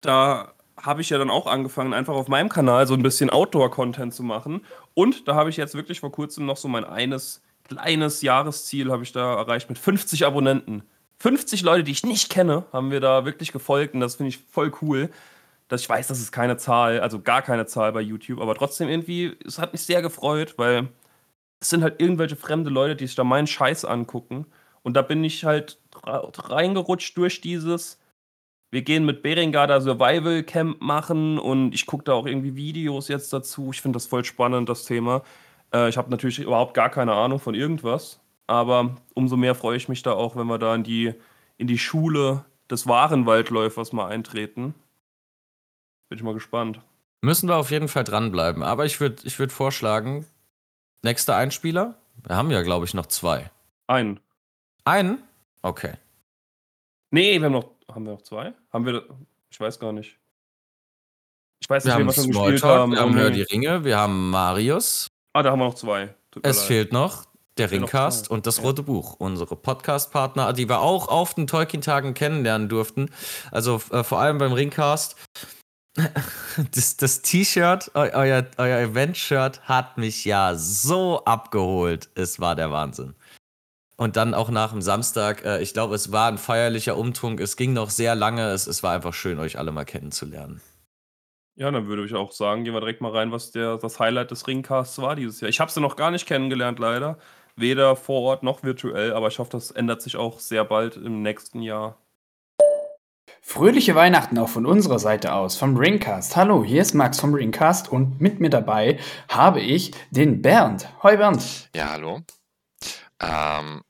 da habe ich ja dann auch angefangen, einfach auf meinem Kanal so ein bisschen Outdoor-Content zu machen. Und da habe ich jetzt wirklich vor kurzem noch so mein eines kleines Jahresziel habe ich da erreicht mit 50 Abonnenten. 50 Leute, die ich nicht kenne, haben wir da wirklich gefolgt und das finde ich voll cool. Dass ich weiß, das ist keine Zahl, also gar keine Zahl bei YouTube, aber trotzdem irgendwie, es hat mich sehr gefreut, weil es sind halt irgendwelche fremde Leute, die sich da meinen Scheiß angucken. Und da bin ich halt reingerutscht durch dieses, wir gehen mit Beringer da Survival Camp machen und ich gucke da auch irgendwie Videos jetzt dazu. Ich finde das voll spannend, das Thema. Äh, ich habe natürlich überhaupt gar keine Ahnung von irgendwas. Aber umso mehr freue ich mich da auch, wenn wir da in die, in die Schule des wahren Waldläufers mal eintreten. Bin ich mal gespannt. Müssen wir auf jeden Fall dranbleiben. Aber ich würde ich würd vorschlagen, nächster Einspieler. Wir haben ja, glaube ich, noch zwei. Einen. Einen? Okay. Nee, wir haben noch. Haben wir noch zwei? Haben wir. Ich weiß gar nicht. Ich weiß nicht, Wir wen haben wir schon gespielt haben. wir haben Hör die Ringe, wir haben Marius. Ah, da haben wir noch zwei. Tut Es fehlt noch der Ringcast und das. Rote Buch, unsere Podcast-Partner, die wir auch auf den Tolkien-Tagen kennenlernen durften. Also äh, vor allem beim Ringcast. Das, das T-Shirt, eu, euer, euer Event-Shirt hat mich ja so abgeholt. Es war der Wahnsinn. Und dann auch nach dem Samstag, äh, ich glaube, es war ein feierlicher Umtrunk. Es ging noch sehr lange. Es, es war einfach schön, euch alle mal kennenzulernen. Ja, dann würde ich auch sagen, gehen wir direkt mal rein, was der, das Highlight des Ringcasts war dieses Jahr. Ich habe sie noch gar nicht kennengelernt, leider. Weder vor Ort noch virtuell, aber ich hoffe, das ändert sich auch sehr bald im nächsten Jahr. Fröhliche Weihnachten auch von unserer Seite aus, vom Ringcast. Hallo, hier ist Max vom Ringcast und mit mir dabei habe ich den Bernd. Hoi Bernd. Ja, hallo. Ähm,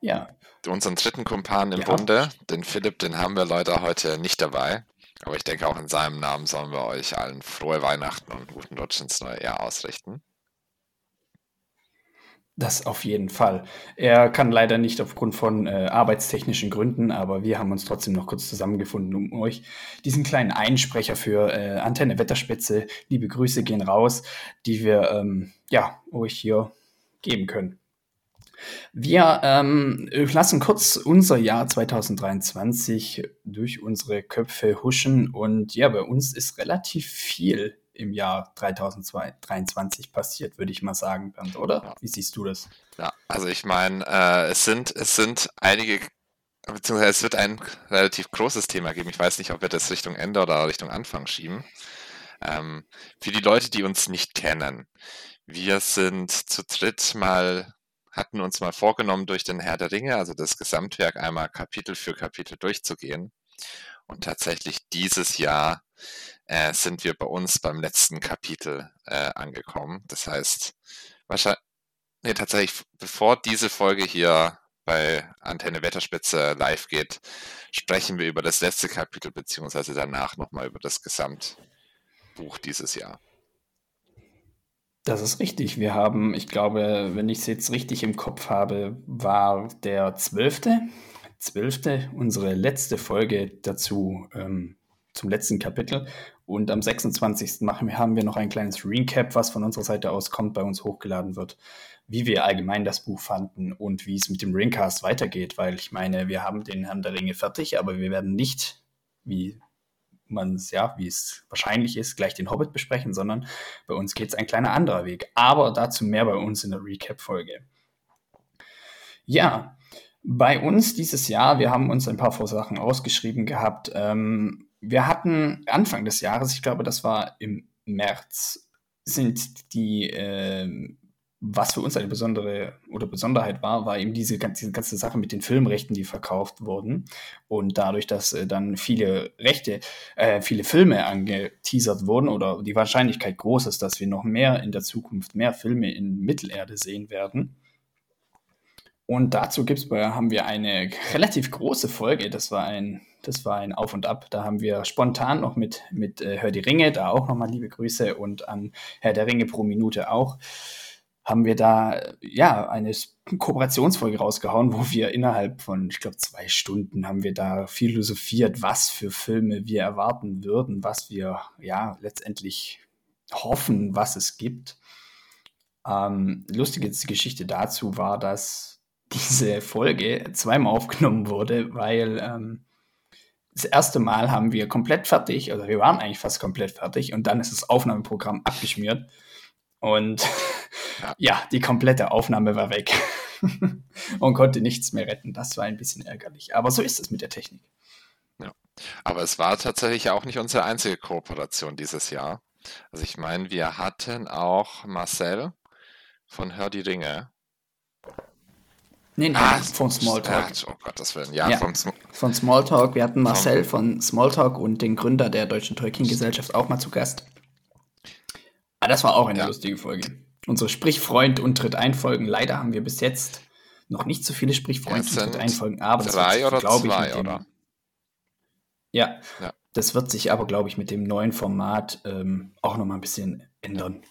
Ja, unseren dritten Kumpan im Ja. Bunde, den Philipp, den haben wir leider heute nicht dabei. Aber ich denke, auch in seinem Namen sollen wir euch allen frohe Weihnachten und guten Rutsch ins neue Jahr ausrichten. das auf jeden Fall. Er kann leider nicht aufgrund von äh, arbeitstechnischen Gründen, aber wir haben uns trotzdem noch kurz zusammengefunden, um euch diesen kleinen Einsprecher für äh, Antenne Wetterspitze, liebe Grüße gehen raus, die wir ähm, ja, euch hier geben können. Wir ähm, lassen kurz unser Jahr 2023 durch unsere Köpfe huschen und ja, bei uns ist relativ viel im Jahr 2023 passiert, würde ich mal sagen, Bernd, oder? Ja. Wie siehst du das? Ja, also ich meine, äh, es sind, es sind einige, beziehungsweise es wird ein relativ großes Thema geben. Ich weiß nicht, ob wir das Richtung Ende oder Richtung Anfang schieben. Ähm, für die Leute, die uns nicht kennen, wir sind zu dritt mal, hatten uns mal vorgenommen, durch den Herr der Ringe, also das Gesamtwerk, einmal Kapitel für Kapitel durchzugehen. Und tatsächlich dieses Jahr äh, sind wir bei uns beim letzten Kapitel äh, angekommen. Das heißt, wahrscheinlich, nee, tatsächlich, bevor diese Folge hier bei Antenne Wetterspitze live geht, sprechen wir über das letzte Kapitel, beziehungsweise danach nochmal über das Gesamtbuch dieses Jahr. Das ist richtig. Wir haben, ich glaube, wenn ich es jetzt richtig im Kopf habe, war der zwölfte, zwölfte unsere letzte Folge dazu ähm, zum letzten Kapitel. Und am 26. Machen wir, haben wir noch ein kleines Recap, was von unserer Seite aus kommt, bei uns hochgeladen wird, wie wir allgemein das Buch fanden und wie es mit dem Ringcast weitergeht. Weil ich meine, wir haben den Herrn der Ringe fertig, aber wir werden nicht, wie man es, ja, wie es wahrscheinlich ist, gleich den Hobbit besprechen, sondern bei uns geht es ein kleiner anderer Weg. Aber dazu mehr bei uns in der Recap-Folge. Ja, bei uns dieses Jahr, wir haben uns ein paar Sachen ausgeschrieben gehabt. Ähm, wir hatten Anfang des Jahres, ich glaube, das war im März, sind die, ähm, was für uns eine besondere oder Besonderheit war, war eben diese, diese ganze Sache mit den Filmrechten, die verkauft wurden. Und dadurch, dass äh, dann viele Rechte, äh, viele Filme angeteasert wurden oder die Wahrscheinlichkeit groß ist, dass wir noch mehr in der Zukunft mehr Filme in Mittelerde sehen werden. Und dazu gibt's haben wir eine relativ große Folge. Das war ein, das war ein Auf und Ab. Da haben wir spontan noch mit, mit äh, Hör die Ringe, da auch nochmal liebe Grüße und an Herr der Ringe pro Minute auch, haben wir da ja eine Kooperationsfolge rausgehauen, wo wir innerhalb von, ich glaube, zwei Stunden haben wir da philosophiert, was für Filme wir erwarten würden, was wir ja letztendlich hoffen, was es gibt. Ähm, lustige Geschichte dazu war, dass diese Folge zweimal aufgenommen wurde, weil ähm, das erste Mal haben wir komplett fertig, also wir waren eigentlich fast komplett fertig und dann ist das Aufnahmeprogramm abgeschmiert und Ja. ja, die komplette Aufnahme war weg und konnte nichts mehr retten. Das war ein bisschen ärgerlich, aber so ist es mit der Technik. Aber es war tatsächlich auch nicht unsere einzige Kooperation dieses Jahr. Also ich meine, wir hatten auch Marcel von Hör die Ringe. Nee, nee, Ah, von Smalltalk. äh, Oh Gott, das Willen. Ja, Ja. vom Sm Von Smalltalk. Wir hatten Marcel von Smalltalk und den Gründer der Deutschen Tolkien-Gesellschaft auch mal zu Gast. Aber das war auch eine Ja. lustige Folge. Unsere Sprichfreund und Tritt ein Folgen. Leider haben wir bis jetzt noch nicht so viele Sprichfreunde es sind einfolgen, aber das drei oder glaube ich, zwei, mit dem, oder? Ja, Ja. das wird sich aber, glaube ich, mit dem neuen Format ähm, auch noch mal ein bisschen ändern.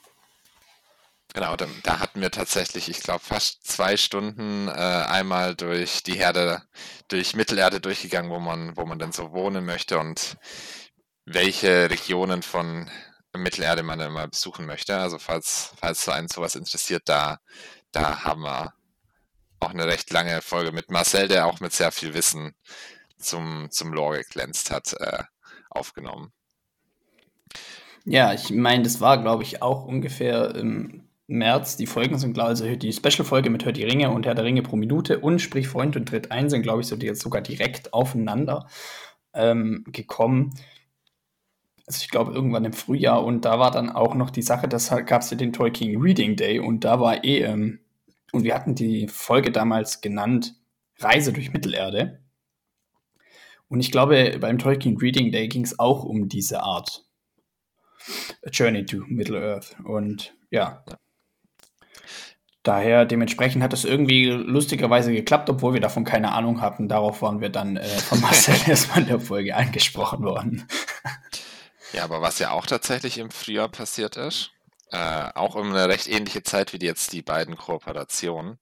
Genau, da, da hatten wir tatsächlich, ich glaube, fast zwei Stunden äh, einmal durch die Herde, durch Mittelerde durchgegangen, wo man, wo man denn so wohnen möchte und welche Regionen von Mittelerde man denn mal besuchen möchte. Also falls, falls so einen sowas interessiert, da, da haben wir auch eine recht lange Folge mit Marcel, der auch mit sehr viel Wissen zum, zum Lore geglänzt hat, äh, aufgenommen. Ja, ich meine, das war, glaube ich, auch ungefähr im März. Die Folgen sind klar, also die Special-Folge mit Hör die Ringe und Herr der Ringe pro Minute und Sprich Freund und Tritt ein sind, glaube ich, so die jetzt sogar direkt aufeinander ähm, gekommen. Also ich glaube irgendwann im Frühjahr und da war dann auch noch die Sache, das gab es ja den Tolkien Reading Day und da war eh, ähm, und wir hatten die Folge damals genannt Reise durch Mittelerde. Und ich glaube, beim Tolkien Reading Day ging es auch um diese Art. A Journey to Middle-earth. Und ja. Daher, dementsprechend hat es irgendwie lustigerweise geklappt, obwohl wir davon keine Ahnung hatten. Darauf waren wir dann äh, von Marcel erstmal in der Folge angesprochen worden. Ja, aber was ja auch tatsächlich im Frühjahr passiert ist, äh, auch um eine recht ähnliche Zeit wie jetzt die beiden Kooperationen.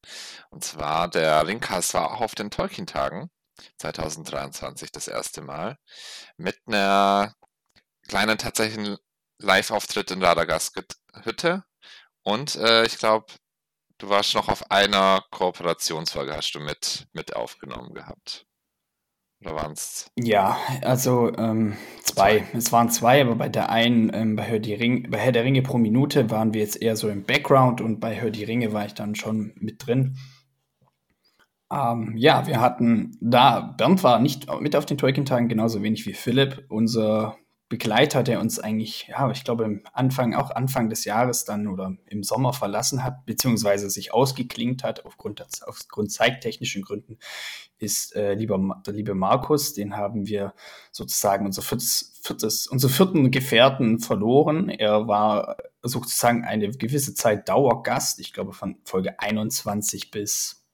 Und zwar der Ringcast war auch auf den Tolkien-Tagen 2023 das erste Mal mit einer kleinen tatsächlichen Live-Auftritt in Radagast Hütte. Und äh, ich glaube, du warst noch auf einer Kooperationsfolge, hast du mit, mit aufgenommen gehabt. Oder waren es? Ja, also ähm, zwei. Es waren zwei, aber bei der einen, ähm, bei, Hör die Ring, bei Herr der Ringe pro Minute waren wir jetzt eher so im Background und bei Hör die Ringe war ich dann schon mit drin. Ähm, ja, wir hatten da, Bernd war nicht mit auf den Tolkien-Tagen, genauso wenig wie Philipp, unser Begleiter, der uns eigentlich, ja, ich glaube, im Anfang, auch Anfang des Jahres dann oder im Sommer verlassen hat, beziehungsweise sich ausgeklingt hat aufgrund, aufgrund zeittechnischen Gründen, ist äh, lieber, der liebe Markus. Den haben wir sozusagen unser viertes, viertes, unsere vierten Gefährten verloren. Er war sozusagen eine gewisse Zeit Dauergast, ich glaube von Folge 21 bis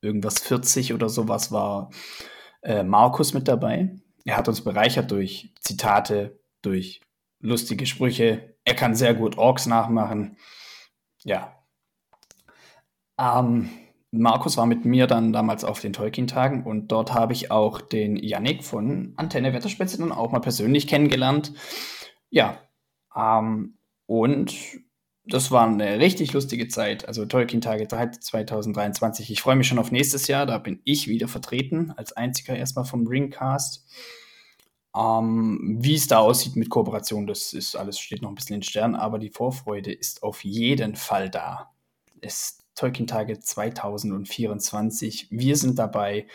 irgendwas 40 oder sowas war äh, Markus mit dabei. Er hat uns bereichert durch Zitate, durch lustige Sprüche. Er kann sehr gut Orks nachmachen. Ja. Ähm, Markus war mit mir dann damals auf den Tolkien-Tagen und dort habe ich auch den Yannick von Antenne Wetterspitze dann auch mal persönlich kennengelernt. Ja. Ähm, und das war eine richtig lustige Zeit. Also Tolkien-Tage 2023. Ich freue mich schon auf nächstes Jahr. Da bin ich wieder vertreten, als einziger erstmal vom Ringcast. Ähm, wie es da aussieht mit Kooperation, das ist alles, steht noch ein bisschen in Sternen, aber die Vorfreude ist auf jeden Fall da. Es Tolkien-Tage 2024. Wir sind dabei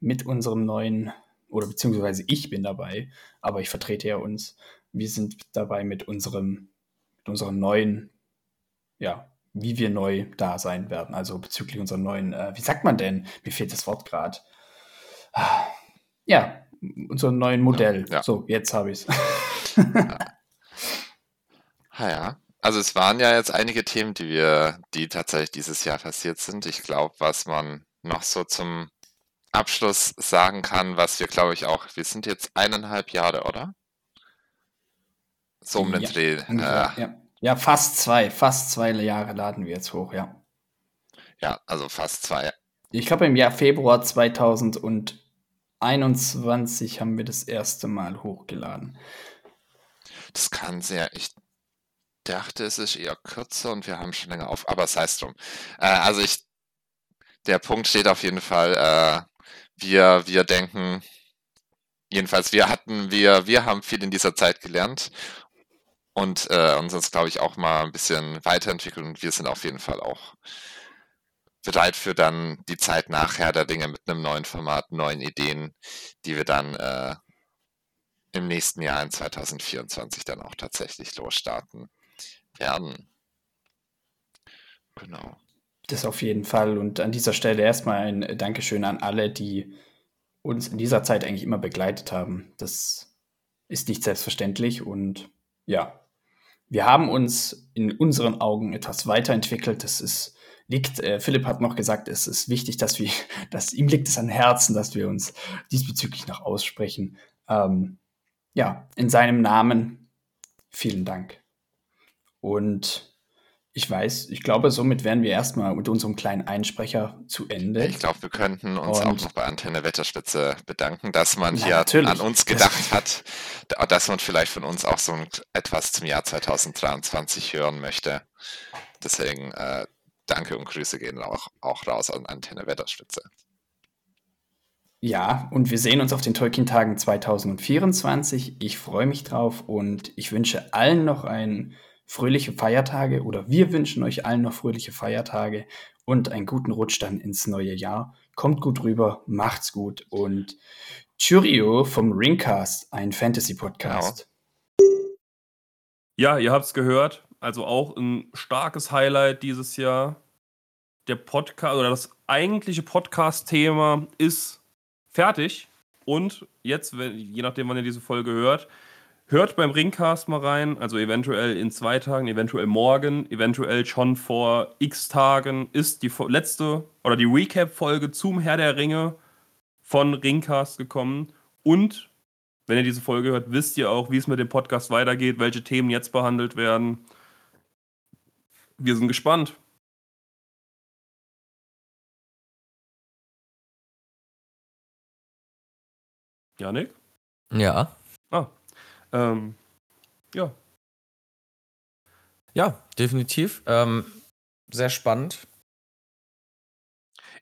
mit unserem neuen, oder beziehungsweise ich bin dabei, aber ich vertrete ja uns. Wir sind dabei mit unserem, mit unserem neuen ja, wie wir neu da sein werden. Also bezüglich unserer neuen, äh, wie sagt man denn? Mir fehlt das Wort gerade. Ja, unser neuen Modell. Ja. So, jetzt habe ich es. ja. ja. Also es waren ja jetzt einige Themen, die wir, die tatsächlich dieses Jahr passiert sind. Ich glaube, was man noch so zum Abschluss sagen kann, was wir, glaube ich, auch, wir sind jetzt eineinhalb Jahre, oder? So um den ja, Dreh. Äh, ja. Ja, fast zwei. Fast zwei Jahre laden wir jetzt hoch, ja. Ja, also fast zwei. Ich glaube, im Jahr Februar 2021 haben wir das erste Mal hochgeladen. Das kann sehr, ich dachte, es ist eher kürzer und wir haben schon länger auf, aber sei es drum. Äh, also ich, der Punkt steht auf jeden Fall, äh, wir, wir denken, jedenfalls wir hatten, wir, wir haben viel in dieser Zeit gelernt und äh, uns das, glaube ich, auch mal ein bisschen weiterentwickelt und wir sind auf jeden Fall auch bereit für dann die Zeit nachher der Dinge mit einem neuen Format, neuen Ideen, die wir dann äh, im nächsten Jahr in 2024 dann auch tatsächlich losstarten werden. Genau. Das auf jeden Fall. Und an dieser Stelle erstmal ein Dankeschön an alle, die uns in dieser Zeit eigentlich immer begleitet haben. Das ist nicht selbstverständlich und ja, wir haben uns in unseren Augen etwas weiterentwickelt. Das ist liegt, äh, Philipp hat noch gesagt, es ist wichtig, dass wir, dass ihm liegt es an Herzen, dass wir uns diesbezüglich noch aussprechen. Ähm, ja, in seinem Namen vielen Dank. Und ich weiß, ich glaube, somit wären wir erstmal mit unserem kleinen Einsprecher zu Ende. Ich glaube, wir könnten uns Und- auch noch bei Antenne Wetterspitze bedanken, dass man Na, hier natürlich. an uns gedacht hat, da- dass man vielleicht von uns auch so etwas zum Jahr 2023 hören möchte. Deswegen äh, danke und Grüße gehen auch, auch raus an Antenne Wetterspitze. Ja, und wir sehen uns auf den Tolkien-Tagen 2024. Ich freue mich drauf und ich wünsche allen noch ein fröhliche Feiertage oder wir wünschen euch allen noch fröhliche Feiertage und einen guten Rutsch dann ins neue Jahr. Kommt gut rüber, macht's gut und Churio vom Ringcast, ein Fantasy-Podcast. Ja, ihr habt es gehört. Also auch ein starkes Highlight dieses Jahr. Der Podcast oder das eigentliche Podcast-Thema ist fertig. Und jetzt, je nachdem, wann ihr diese Folge hört, hört beim Ringcast mal rein. Also eventuell in zwei Tagen, eventuell morgen, eventuell schon vor x Tagen ist die letzte oder die Recap-Folge zum Herr der Ringe von Ringcast gekommen. Und wenn ihr diese Folge hört, wisst ihr auch, wie es mit dem Podcast weitergeht, welche Themen jetzt behandelt werden. Wir sind gespannt. Janik? Ja. Ah. Ähm, ja. Ja, definitiv. Ähm, sehr spannend.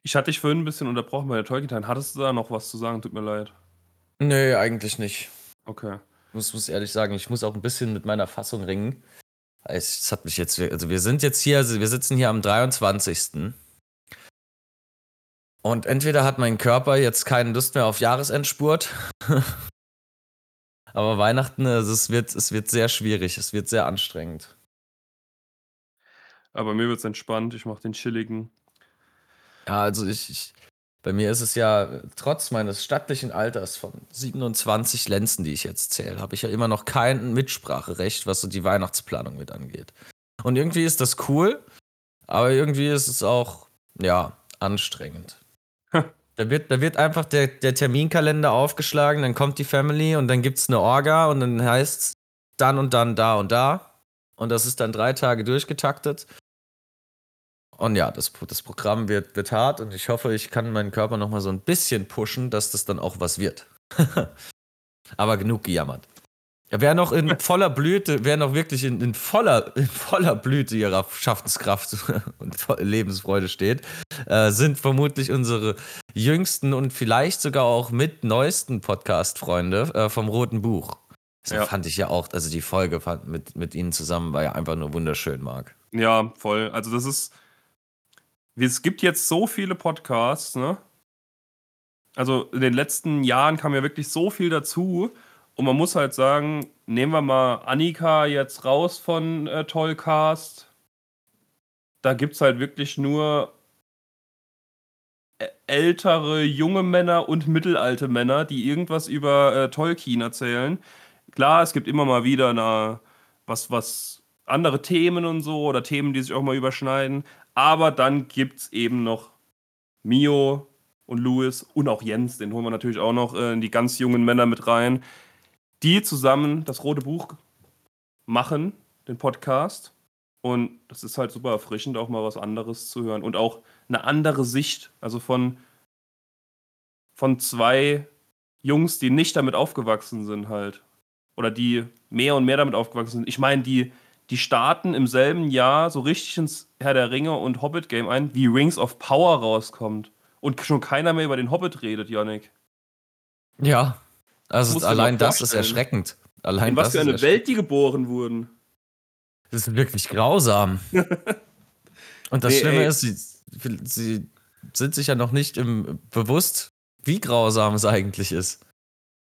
Ich hatte dich vorhin ein bisschen unterbrochen bei der Tolkien Hattest du da noch was zu sagen? Tut mir leid. Nee, eigentlich nicht. Okay. Ich muss, muss ehrlich sagen, ich muss auch ein bisschen mit meiner Fassung ringen. Es es hat mich jetzt, also wir sind jetzt hier, also wir sitzen hier am 23. Und entweder hat mein Körper jetzt keine Lust mehr auf Jahresendspurt. Aber Weihnachten, also es wird, es wird sehr schwierig, es wird sehr anstrengend. Aber mir wird es entspannt. Ich mache den chilligen. Ja, also ich, ich, bei mir ist es ja, trotz meines stattlichen Alters von 27 Lenzen, die ich jetzt zähle, habe ich ja immer noch kein Mitspracherecht, was so die Weihnachtsplanung mit angeht. Und irgendwie ist das cool, aber irgendwie ist es auch, ja, anstrengend. Da wird, da wird einfach der, der Terminkalender aufgeschlagen, dann kommt die Family und dann gibt es eine Orga und dann heißt es dann und dann da und da. Und das ist dann drei Tage durchgetaktet. Und ja, das, das Programm wird, wird hart und ich hoffe, ich kann meinen Körper noch mal so ein bisschen pushen, dass das dann auch was wird. Aber genug gejammert. Ja, wer noch in voller Blüte, wer noch wirklich in, in, voller, in voller Blüte ihrer Schaffenskraft und Lebensfreude steht, äh, sind vermutlich unsere jüngsten und vielleicht sogar auch mit neuesten Podcast-Freunde äh, vom Roten Buch. Das Ja. fand ich ja auch, also die Folge mit, mit ihnen zusammen war ja einfach nur wunderschön, Marc. Ja, voll. Also das ist. wie- Es gibt jetzt so viele Podcasts, ne? Also in den letzten Jahren kam ja wirklich so viel dazu. Und man muss halt sagen, nehmen wir mal Annika jetzt raus von äh, Tollcast. Da gibt es halt wirklich nur ältere, junge Männer und mittelalte Männer, die irgendwas über äh, Tolkien erzählen. Klar, es gibt immer mal wieder eine, was, was andere Themen und so oder Themen, die sich auch mal überschneiden. Aber dann gibt es eben noch Mio und Louis und auch Jens, den holen wir natürlich auch noch äh, in die ganz jungen Männer mit rein, die zusammen das Rote Buch machen, den Podcast. Und das ist halt super erfrischend, auch mal was anderes zu hören und auch eine andere Sicht, also von, von zwei Jungs, die nicht damit aufgewachsen sind halt. Oder die mehr und mehr damit aufgewachsen sind. Ich meine, die, die starten im selben Jahr so richtig ins Herr der Ringe und Hobbit Game ein, wie Rings of Power rauskommt. Und schon keiner mehr über den Hobbit redet, Yannick. Ja, also allein das ist erschreckend. Allein In was für eine. Welt die geboren wurden. Das ist wirklich grausam. Und das Nee, Schlimme ey. ist, sie, sie sind sich ja noch nicht im, bewusst, wie grausam es eigentlich ist.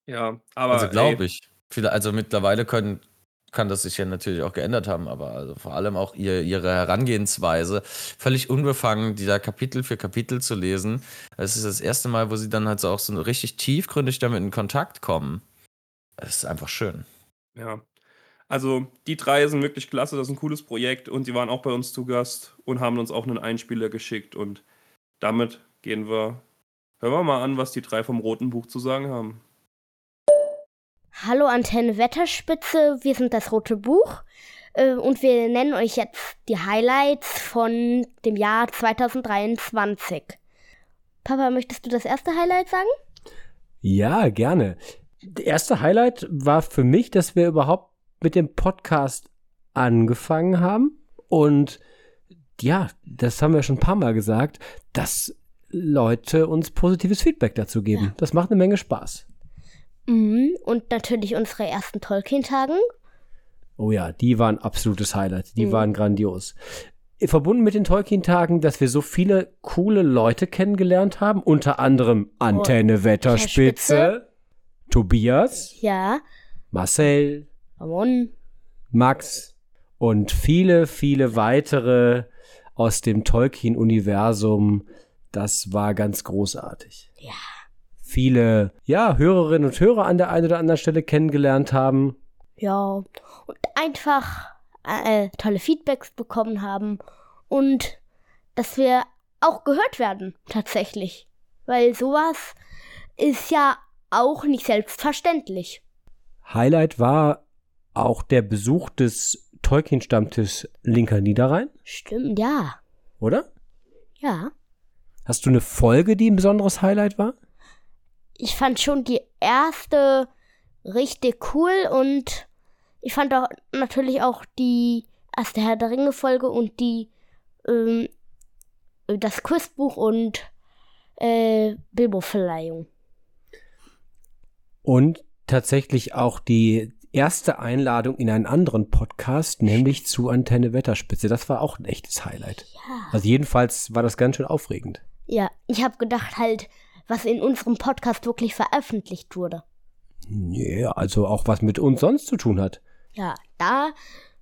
Ja, aber. also glaube ich. Viele, also mittlerweile können, kann das sich ja natürlich auch geändert haben, aber also vor allem auch ihr, ihre Herangehensweise, völlig unbefangen, die da Kapitel für Kapitel zu lesen. Das ist das erste Mal, wo sie dann halt so auch so richtig tiefgründig damit in Kontakt kommen. Das ist einfach schön. Ja. Also, die drei sind wirklich klasse, das ist ein cooles Projekt und die waren auch bei uns zu Gast und haben uns auch einen Einspieler geschickt und damit gehen wir hören wir mal an, was die drei vom Roten Buch zu sagen haben. Hallo Antenne Wetterspitze, wir sind das Rote Buch äh, und wir nennen euch jetzt die Highlights von dem Jahr 2023. Papa, möchtest du das erste Highlight sagen? Ja, gerne. Das erste Highlight war für mich, dass wir überhaupt mit dem Podcast angefangen haben. Und ja, das haben wir schon ein paar Mal gesagt, dass Leute uns positives Feedback dazu geben. Ja. Das macht eine Menge Spaß. Mhm. Und natürlich unsere ersten Tolkien-Tagen. Oh ja, die waren absolutes Highlight. Die mhm. waren grandios. Verbunden mit den Tolkien-Tagen, dass wir so viele coole Leute kennengelernt haben, unter anderem Antenne oh, Wetterspitze, Tobias, ja, Marcel, Ramon, Max und viele, viele weitere aus dem Tolkien-Universum. Das war ganz großartig. Ja. Viele, ja, Hörerinnen und Hörer an der einen oder anderen Stelle kennengelernt haben. Ja, und einfach äh, tolle Feedbacks bekommen haben und dass wir auch gehört werden, tatsächlich. Weil sowas ist ja auch nicht selbstverständlich. Highlight war auch der Besuch des Tolkien-Stammtisch Linker Niederrhein. Stimmt, ja. Oder? Ja. Hast du eine Folge, die ein besonderes Highlight war? Ich fand schon die erste richtig cool und ich fand auch natürlich auch die erste Herr der Ringe Folge und die ähm, das Quizbuch und äh, Bilbo-Verleihung. Und tatsächlich auch die erste Einladung in einen anderen Podcast, nämlich zu Antenne Wetterspitze. Das war auch ein echtes Highlight. Ja. Also jedenfalls war das ganz schön aufregend. Ja, ich habe gedacht halt, was in unserem Podcast wirklich veröffentlicht wurde. Ja, also auch was mit uns sonst zu tun hat. Ja, da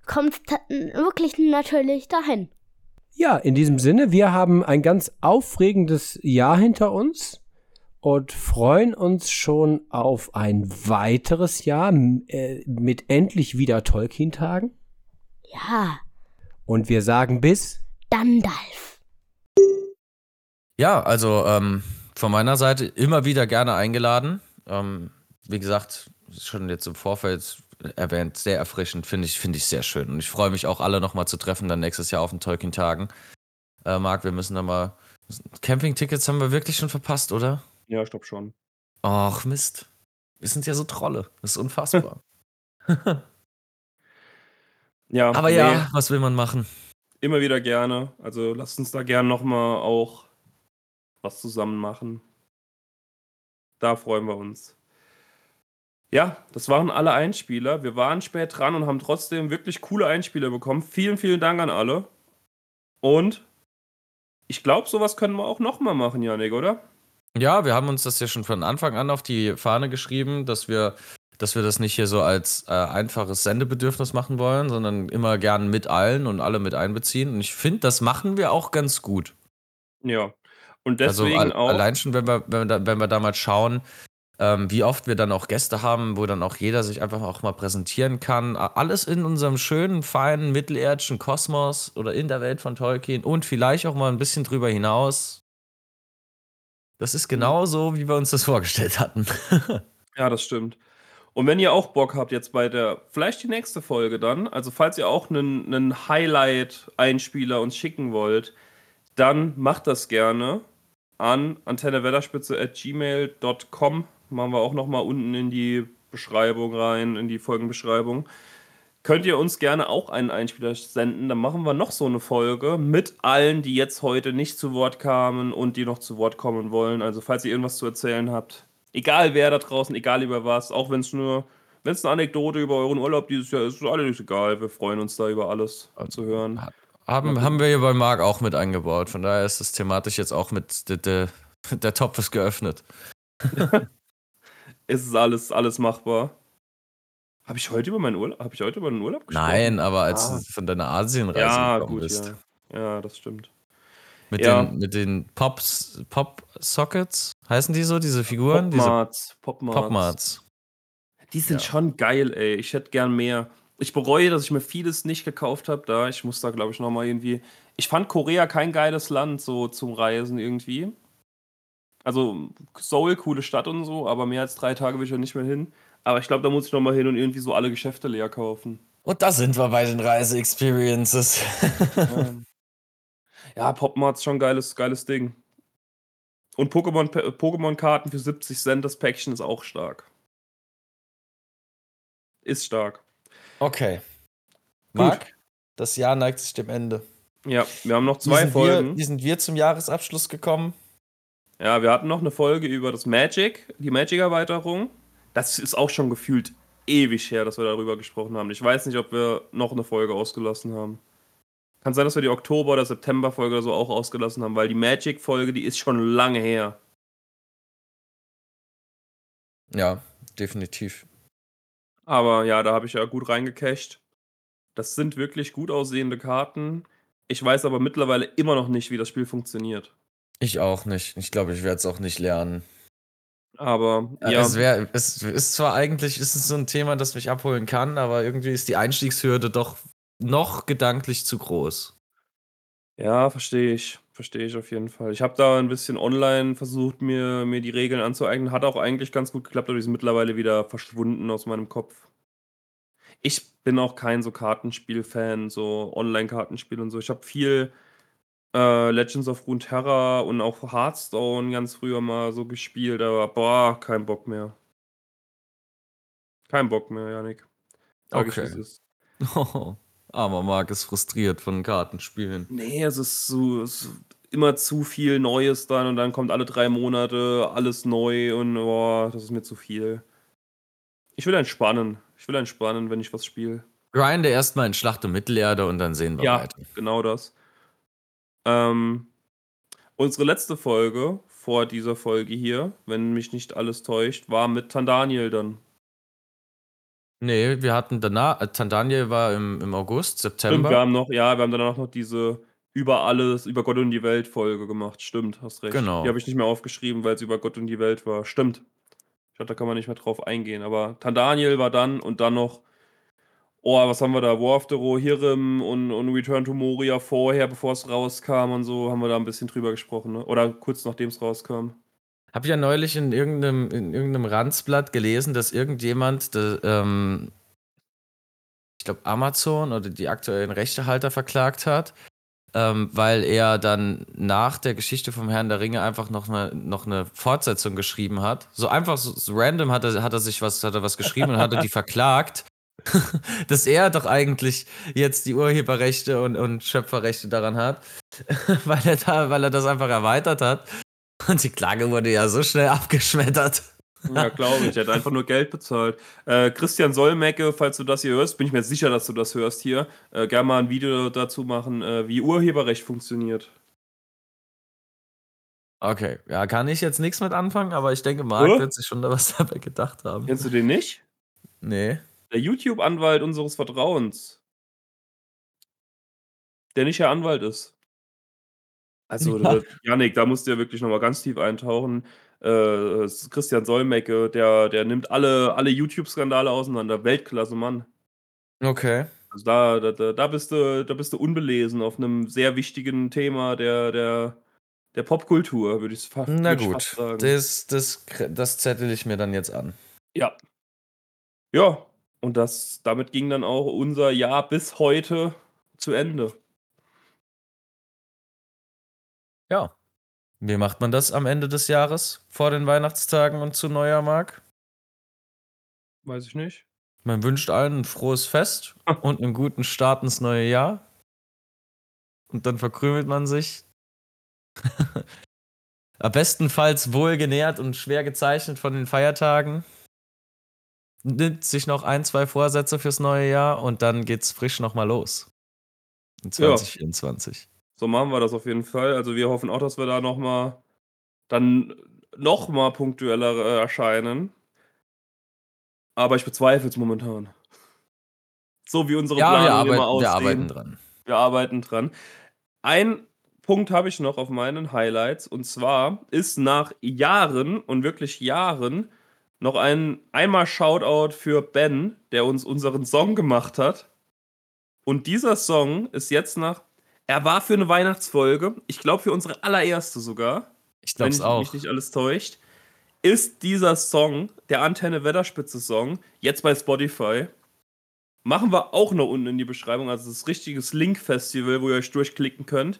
kommt es wirklich natürlich dahin. Ja, in diesem Sinne, wir haben ein ganz aufregendes Jahr hinter uns und freuen uns schon auf ein weiteres Jahr äh, mit endlich wieder Tolkien-Tagen. Ja. Und wir sagen bis Dandalf. Ja, also ähm, von meiner Seite immer wieder gerne eingeladen. Ähm, wie gesagt, schon jetzt im Vorfeld erwähnt, sehr erfrischend, finde ich, finde ich sehr schön. Und ich freue mich auch alle nochmal zu treffen, dann nächstes Jahr auf den Tolkien-Tagen. Äh, Marc, wir müssen da mal. Campingtickets haben wir wirklich schon verpasst, oder? Ja, ich glaube schon. Ach, Mist. Wir sind ja so Trolle. Das ist unfassbar. ja. Aber nee. ja, was will man machen? Immer wieder gerne. Also lasst uns da gerne nochmal auch was zusammen machen. Da freuen wir uns. Ja, das waren alle Einspieler. Wir waren spät dran und haben trotzdem wirklich coole Einspieler bekommen. Vielen, vielen Dank an alle. Und ich glaube, sowas können wir auch nochmal machen, Janik, oder? Ja, wir haben uns das ja schon von Anfang an auf die Fahne geschrieben, dass wir, dass wir das nicht hier so als äh, einfaches Sendebedürfnis machen wollen, sondern immer gern mit allen und alle mit einbeziehen. Und ich finde, das machen wir auch ganz gut. Ja. Und also deswegen also, auch. Allein schon, wenn wir, wenn wir, da, wenn wir da mal schauen, ähm, wie oft wir dann auch Gäste haben, wo dann auch jeder sich einfach auch mal präsentieren kann. Alles in unserem schönen, feinen, mittelerdischen Kosmos oder in der Welt von Tolkien und vielleicht auch mal ein bisschen drüber hinaus. Das ist genau so, wie wir uns das vorgestellt hatten. ja, das stimmt. Und wenn ihr auch Bock habt jetzt bei der, vielleicht die nächste Folge dann, also falls ihr auch einen, einen Highlight-Einspieler uns schicken wollt, dann macht das gerne an antennewetterspitze.gmail.com machen wir auch nochmal unten in die Beschreibung rein, in die Folgenbeschreibung. Könnt ihr uns gerne auch einen Einspieler senden, dann machen wir noch so eine Folge mit allen, die jetzt heute nicht zu Wort kamen und die noch zu Wort kommen wollen. Also falls ihr irgendwas zu erzählen habt, egal wer da draußen, egal über was, auch wenn es nur, wenn es eine Anekdote über euren Urlaub dieses Jahr ist, ist alles egal. Wir freuen uns da über alles zu hören. Haben, haben wir hier bei Marc auch mit eingebaut. Von daher ist das thematisch jetzt auch mit, der, der, der Topf ist geöffnet. es ist alles, alles machbar. Habe ich heute über meinen Urlaub, habe ich heute über den Urlaub gesprochen? Nein, aber als ah. du von deiner Asienreise ja, gekommen gut, bist. Ja. ja, das stimmt. Mit ja. den, mit den Pops, Pop Sockets, heißen die so, diese Figuren? Popmarts. Popmarts. Popmarts. Die sind ja. schon geil, ey. Ich hätte gern mehr. Ich bereue, dass ich mir vieles nicht gekauft habe da. Ich muss da, glaube ich, nochmal irgendwie. Ich fand Korea kein geiles Land so zum Reisen irgendwie. Also Seoul, coole Stadt und so, aber mehr als drei Tage will ich ja nicht mehr hin. Aber ich glaube, da muss ich nochmal hin und irgendwie so alle Geschäfte leer kaufen. Und da sind wir bei den Reise-Experiences. Ja, Popmart ist schon ein geiles, geiles Ding. Und Pokémon- Pokémon-Karten für 70 Cent, das Päckchen ist auch stark. Ist stark. Okay. Marc, das Jahr neigt sich dem Ende. Ja, wir haben noch Wie zwei sind Folgen. Wir, wie sind wir zum Jahresabschluss gekommen? Ja, wir hatten noch eine Folge über das Magic, die Magic-Erweiterung. Das ist auch schon gefühlt ewig her, dass wir darüber gesprochen haben. Ich weiß nicht, ob wir noch eine Folge ausgelassen haben. Kann sein, dass wir die Oktober- oder September-Folge oder so auch ausgelassen haben, weil die Magic-Folge, die ist schon lange her. Ja, definitiv. Aber ja, da habe ich ja gut reingecached. Das sind wirklich gut aussehende Karten. Ich weiß aber mittlerweile immer noch nicht, wie das Spiel funktioniert. Ich auch nicht. Ich glaube, ich werde es auch nicht lernen. Aber Ja. ja, Es, wär, es ist zwar eigentlich ist es so ein Thema, das mich abholen kann, aber irgendwie ist die Einstiegshürde doch noch gedanklich zu groß. Ja, verstehe ich. Verstehe ich auf jeden Fall. Ich habe da ein bisschen online versucht, mir, mir die Regeln anzueignen. Hat auch eigentlich ganz gut geklappt, aber die sind mittlerweile wieder verschwunden aus meinem Kopf. Ich bin auch kein so Kartenspiel-Fan, so Online-Kartenspiel und so. Ich habe viel äh, Legends of Runeterra und auch Hearthstone ganz früher mal so gespielt, aber boah, kein Bock mehr. Kein Bock mehr, Janik. Sag ich, Okay. ist. Aber Marc ist frustriert von Kartenspielen. Nee, es ist so es ist immer zu viel Neues dann und dann kommt alle drei Monate alles neu und boah, das ist mir zu viel. Ich will entspannen. Ich will entspannen, wenn ich was spiele. Grinde erstmal in Schlacht um Mittelerde und dann sehen wir Ja, weiter. genau das. Ähm, unsere letzte Folge vor dieser Folge hier, wenn mich nicht alles täuscht, war mit Tandaniel dann. Nee, wir hatten danach, äh, Tandaniel war im, im August, Stimmt, September. wir haben noch, ja, wir haben danach noch diese über alles, über Gott und die Welt Folge gemacht. Stimmt, hast recht. Genau. Die habe ich nicht mehr aufgeschrieben, weil es über Gott und die Welt war. Stimmt. Ich glaube, da kann man nicht mehr drauf eingehen. Aber Tandaniel war dann und dann noch, oh, was haben wir da? War of the Rohirrim und, und Return to Moria vorher, bevor es rauskam und so, haben wir da ein bisschen drüber gesprochen, ne? Oder kurz nachdem es rauskam. Hab ja neulich in irgendeinem, in irgendeinem Ranzblatt gelesen, dass irgendjemand, de, ähm, ich glaube Amazon oder die aktuellen Rechtehalter verklagt hat, ähm, weil er dann nach der Geschichte vom Herrn der Ringe einfach noch eine, noch eine Fortsetzung geschrieben hat. So einfach so, so random hat er, hat er sich was, hat er was geschrieben und hat er die verklagt. dass er doch eigentlich jetzt die Urheberrechte und, und Schöpferrechte daran hat, weil er da, weil er das einfach erweitert hat. Und die Klage wurde ja so schnell abgeschmettert. Ja, glaube ich. Er hat einfach nur Geld bezahlt. Äh, Christian Solmecke, falls du das hier hörst, bin ich mir sicher, dass du das hörst hier, äh, gerne mal ein Video dazu machen, äh, wie Urheberrecht funktioniert. Okay, ja, kann ich jetzt nichts mit anfangen, aber ich denke, Marc wird sich schon da was dabei gedacht haben. Kennst du den nicht? Nee. Der YouTube-Anwalt unseres Vertrauens. Der nicht der Anwalt ist. Also, Ja. Janik, da musst du ja wirklich nochmal ganz tief eintauchen. Äh, Christian Solmecke, der, der nimmt alle, alle YouTube-Skandale auseinander. Weltklasse Mann. Okay. Also da, da, da, da, bist du, da bist du unbelesen auf einem sehr wichtigen Thema der, der, der Popkultur, würde ich fa Na ich gut, fast sagen. das, das, das zettel ich mir dann jetzt an. Ja. Ja, und das, damit ging dann auch unser Jahr bis heute zu Ende. Ja. Wie macht man das am Ende des Jahres? Vor den Weihnachtstagen und zu Neujahr, Marc? Weiß ich nicht. Man wünscht allen ein frohes Fest und einen guten Start ins neue Jahr. Und dann verkrümelt man sich. Am bestenfalls wohlgenährt und schwer gezeichnet von den Feiertagen. Nimmt sich noch ein, zwei Vorsätze fürs neue Jahr und dann geht's frisch nochmal los. In Ja. 2024. So machen wir das auf jeden Fall. Also wir hoffen auch, dass wir da nochmal dann nochmal punktueller äh, erscheinen. Aber ich bezweifle es momentan. So wie unsere Ja, wir arbeiten, immer wir aussehen. arbeiten dran. Wir arbeiten dran. Ein Punkt habe ich noch auf meinen Highlights und zwar ist nach Jahren und wirklich Jahren noch ein einmal Shoutout für Ben, der uns unseren Song gemacht hat. Und dieser Song ist jetzt nach. Er war für eine Weihnachtsfolge, ich glaube für unsere allererste sogar. Ich glaube es wenn auch. mich nicht alles täuscht. Ist dieser Song, der Antenne Wetterspitze Song, jetzt bei Spotify. Machen wir auch noch unten in die Beschreibung. Also das richtiges Link-Festival, wo ihr euch durchklicken könnt.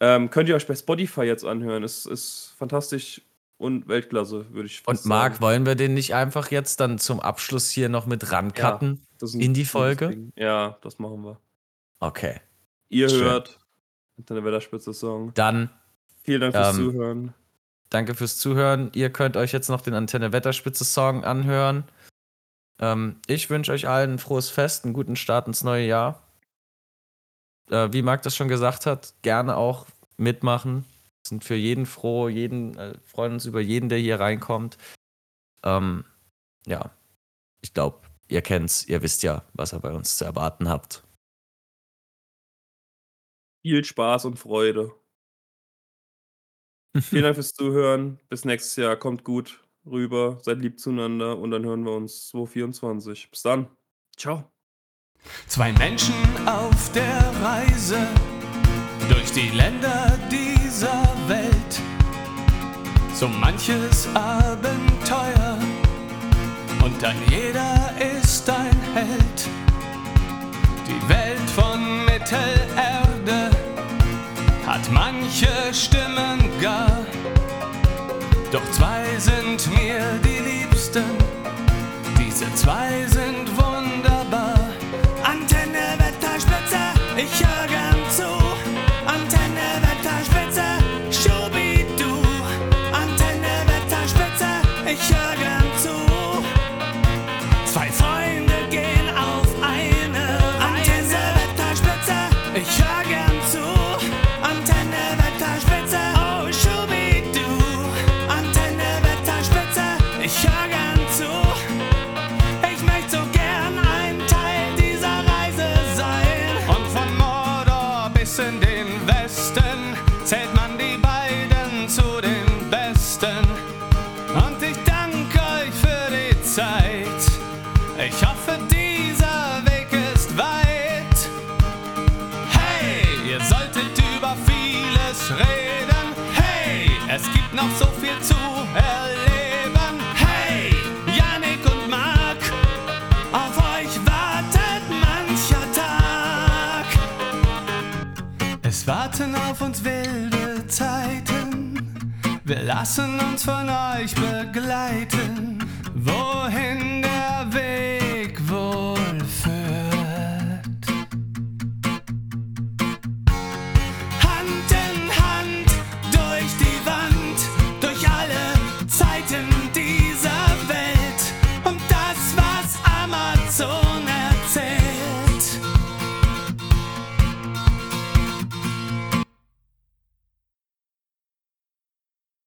Ähm, könnt ihr euch bei Spotify jetzt anhören. Es ist fantastisch und Weltklasse, würde ich Und fast Marc, sagen. wollen wir den nicht einfach jetzt dann zum Abschluss hier noch mit rancutten ein in die Folge? Ja, das machen wir. Okay. Ihr Schön. hört Antenne Wetterspitze Song. Dann Vielen Dank fürs Ähm, Zuhören. danke fürs Zuhören. Ihr könnt euch jetzt noch den Antenne Wetterspitze Song anhören. Ähm, ich wünsche euch allen ein frohes Fest, einen guten Start ins neue Jahr. Äh, wie Marc das schon gesagt hat, gerne auch mitmachen. Sind für jeden froh, jeden, äh, freuen uns über jeden, der hier reinkommt. Ähm, ja, ich glaube, ihr kennt's, ihr wisst ja, was ihr bei uns zu erwarten habt. Viel Spaß und Freude. Vielen Dank fürs Zuhören. Bis nächstes Jahr. Kommt gut rüber. Seid lieb zueinander. Und dann hören wir uns 2024. Bis dann. Ciao. Zwei Menschen auf der Reise durch die Länder dieser Welt. So manches Abenteuer und ein jeder ist ein Held. Manche Stimmen lassen uns von euch begleiten.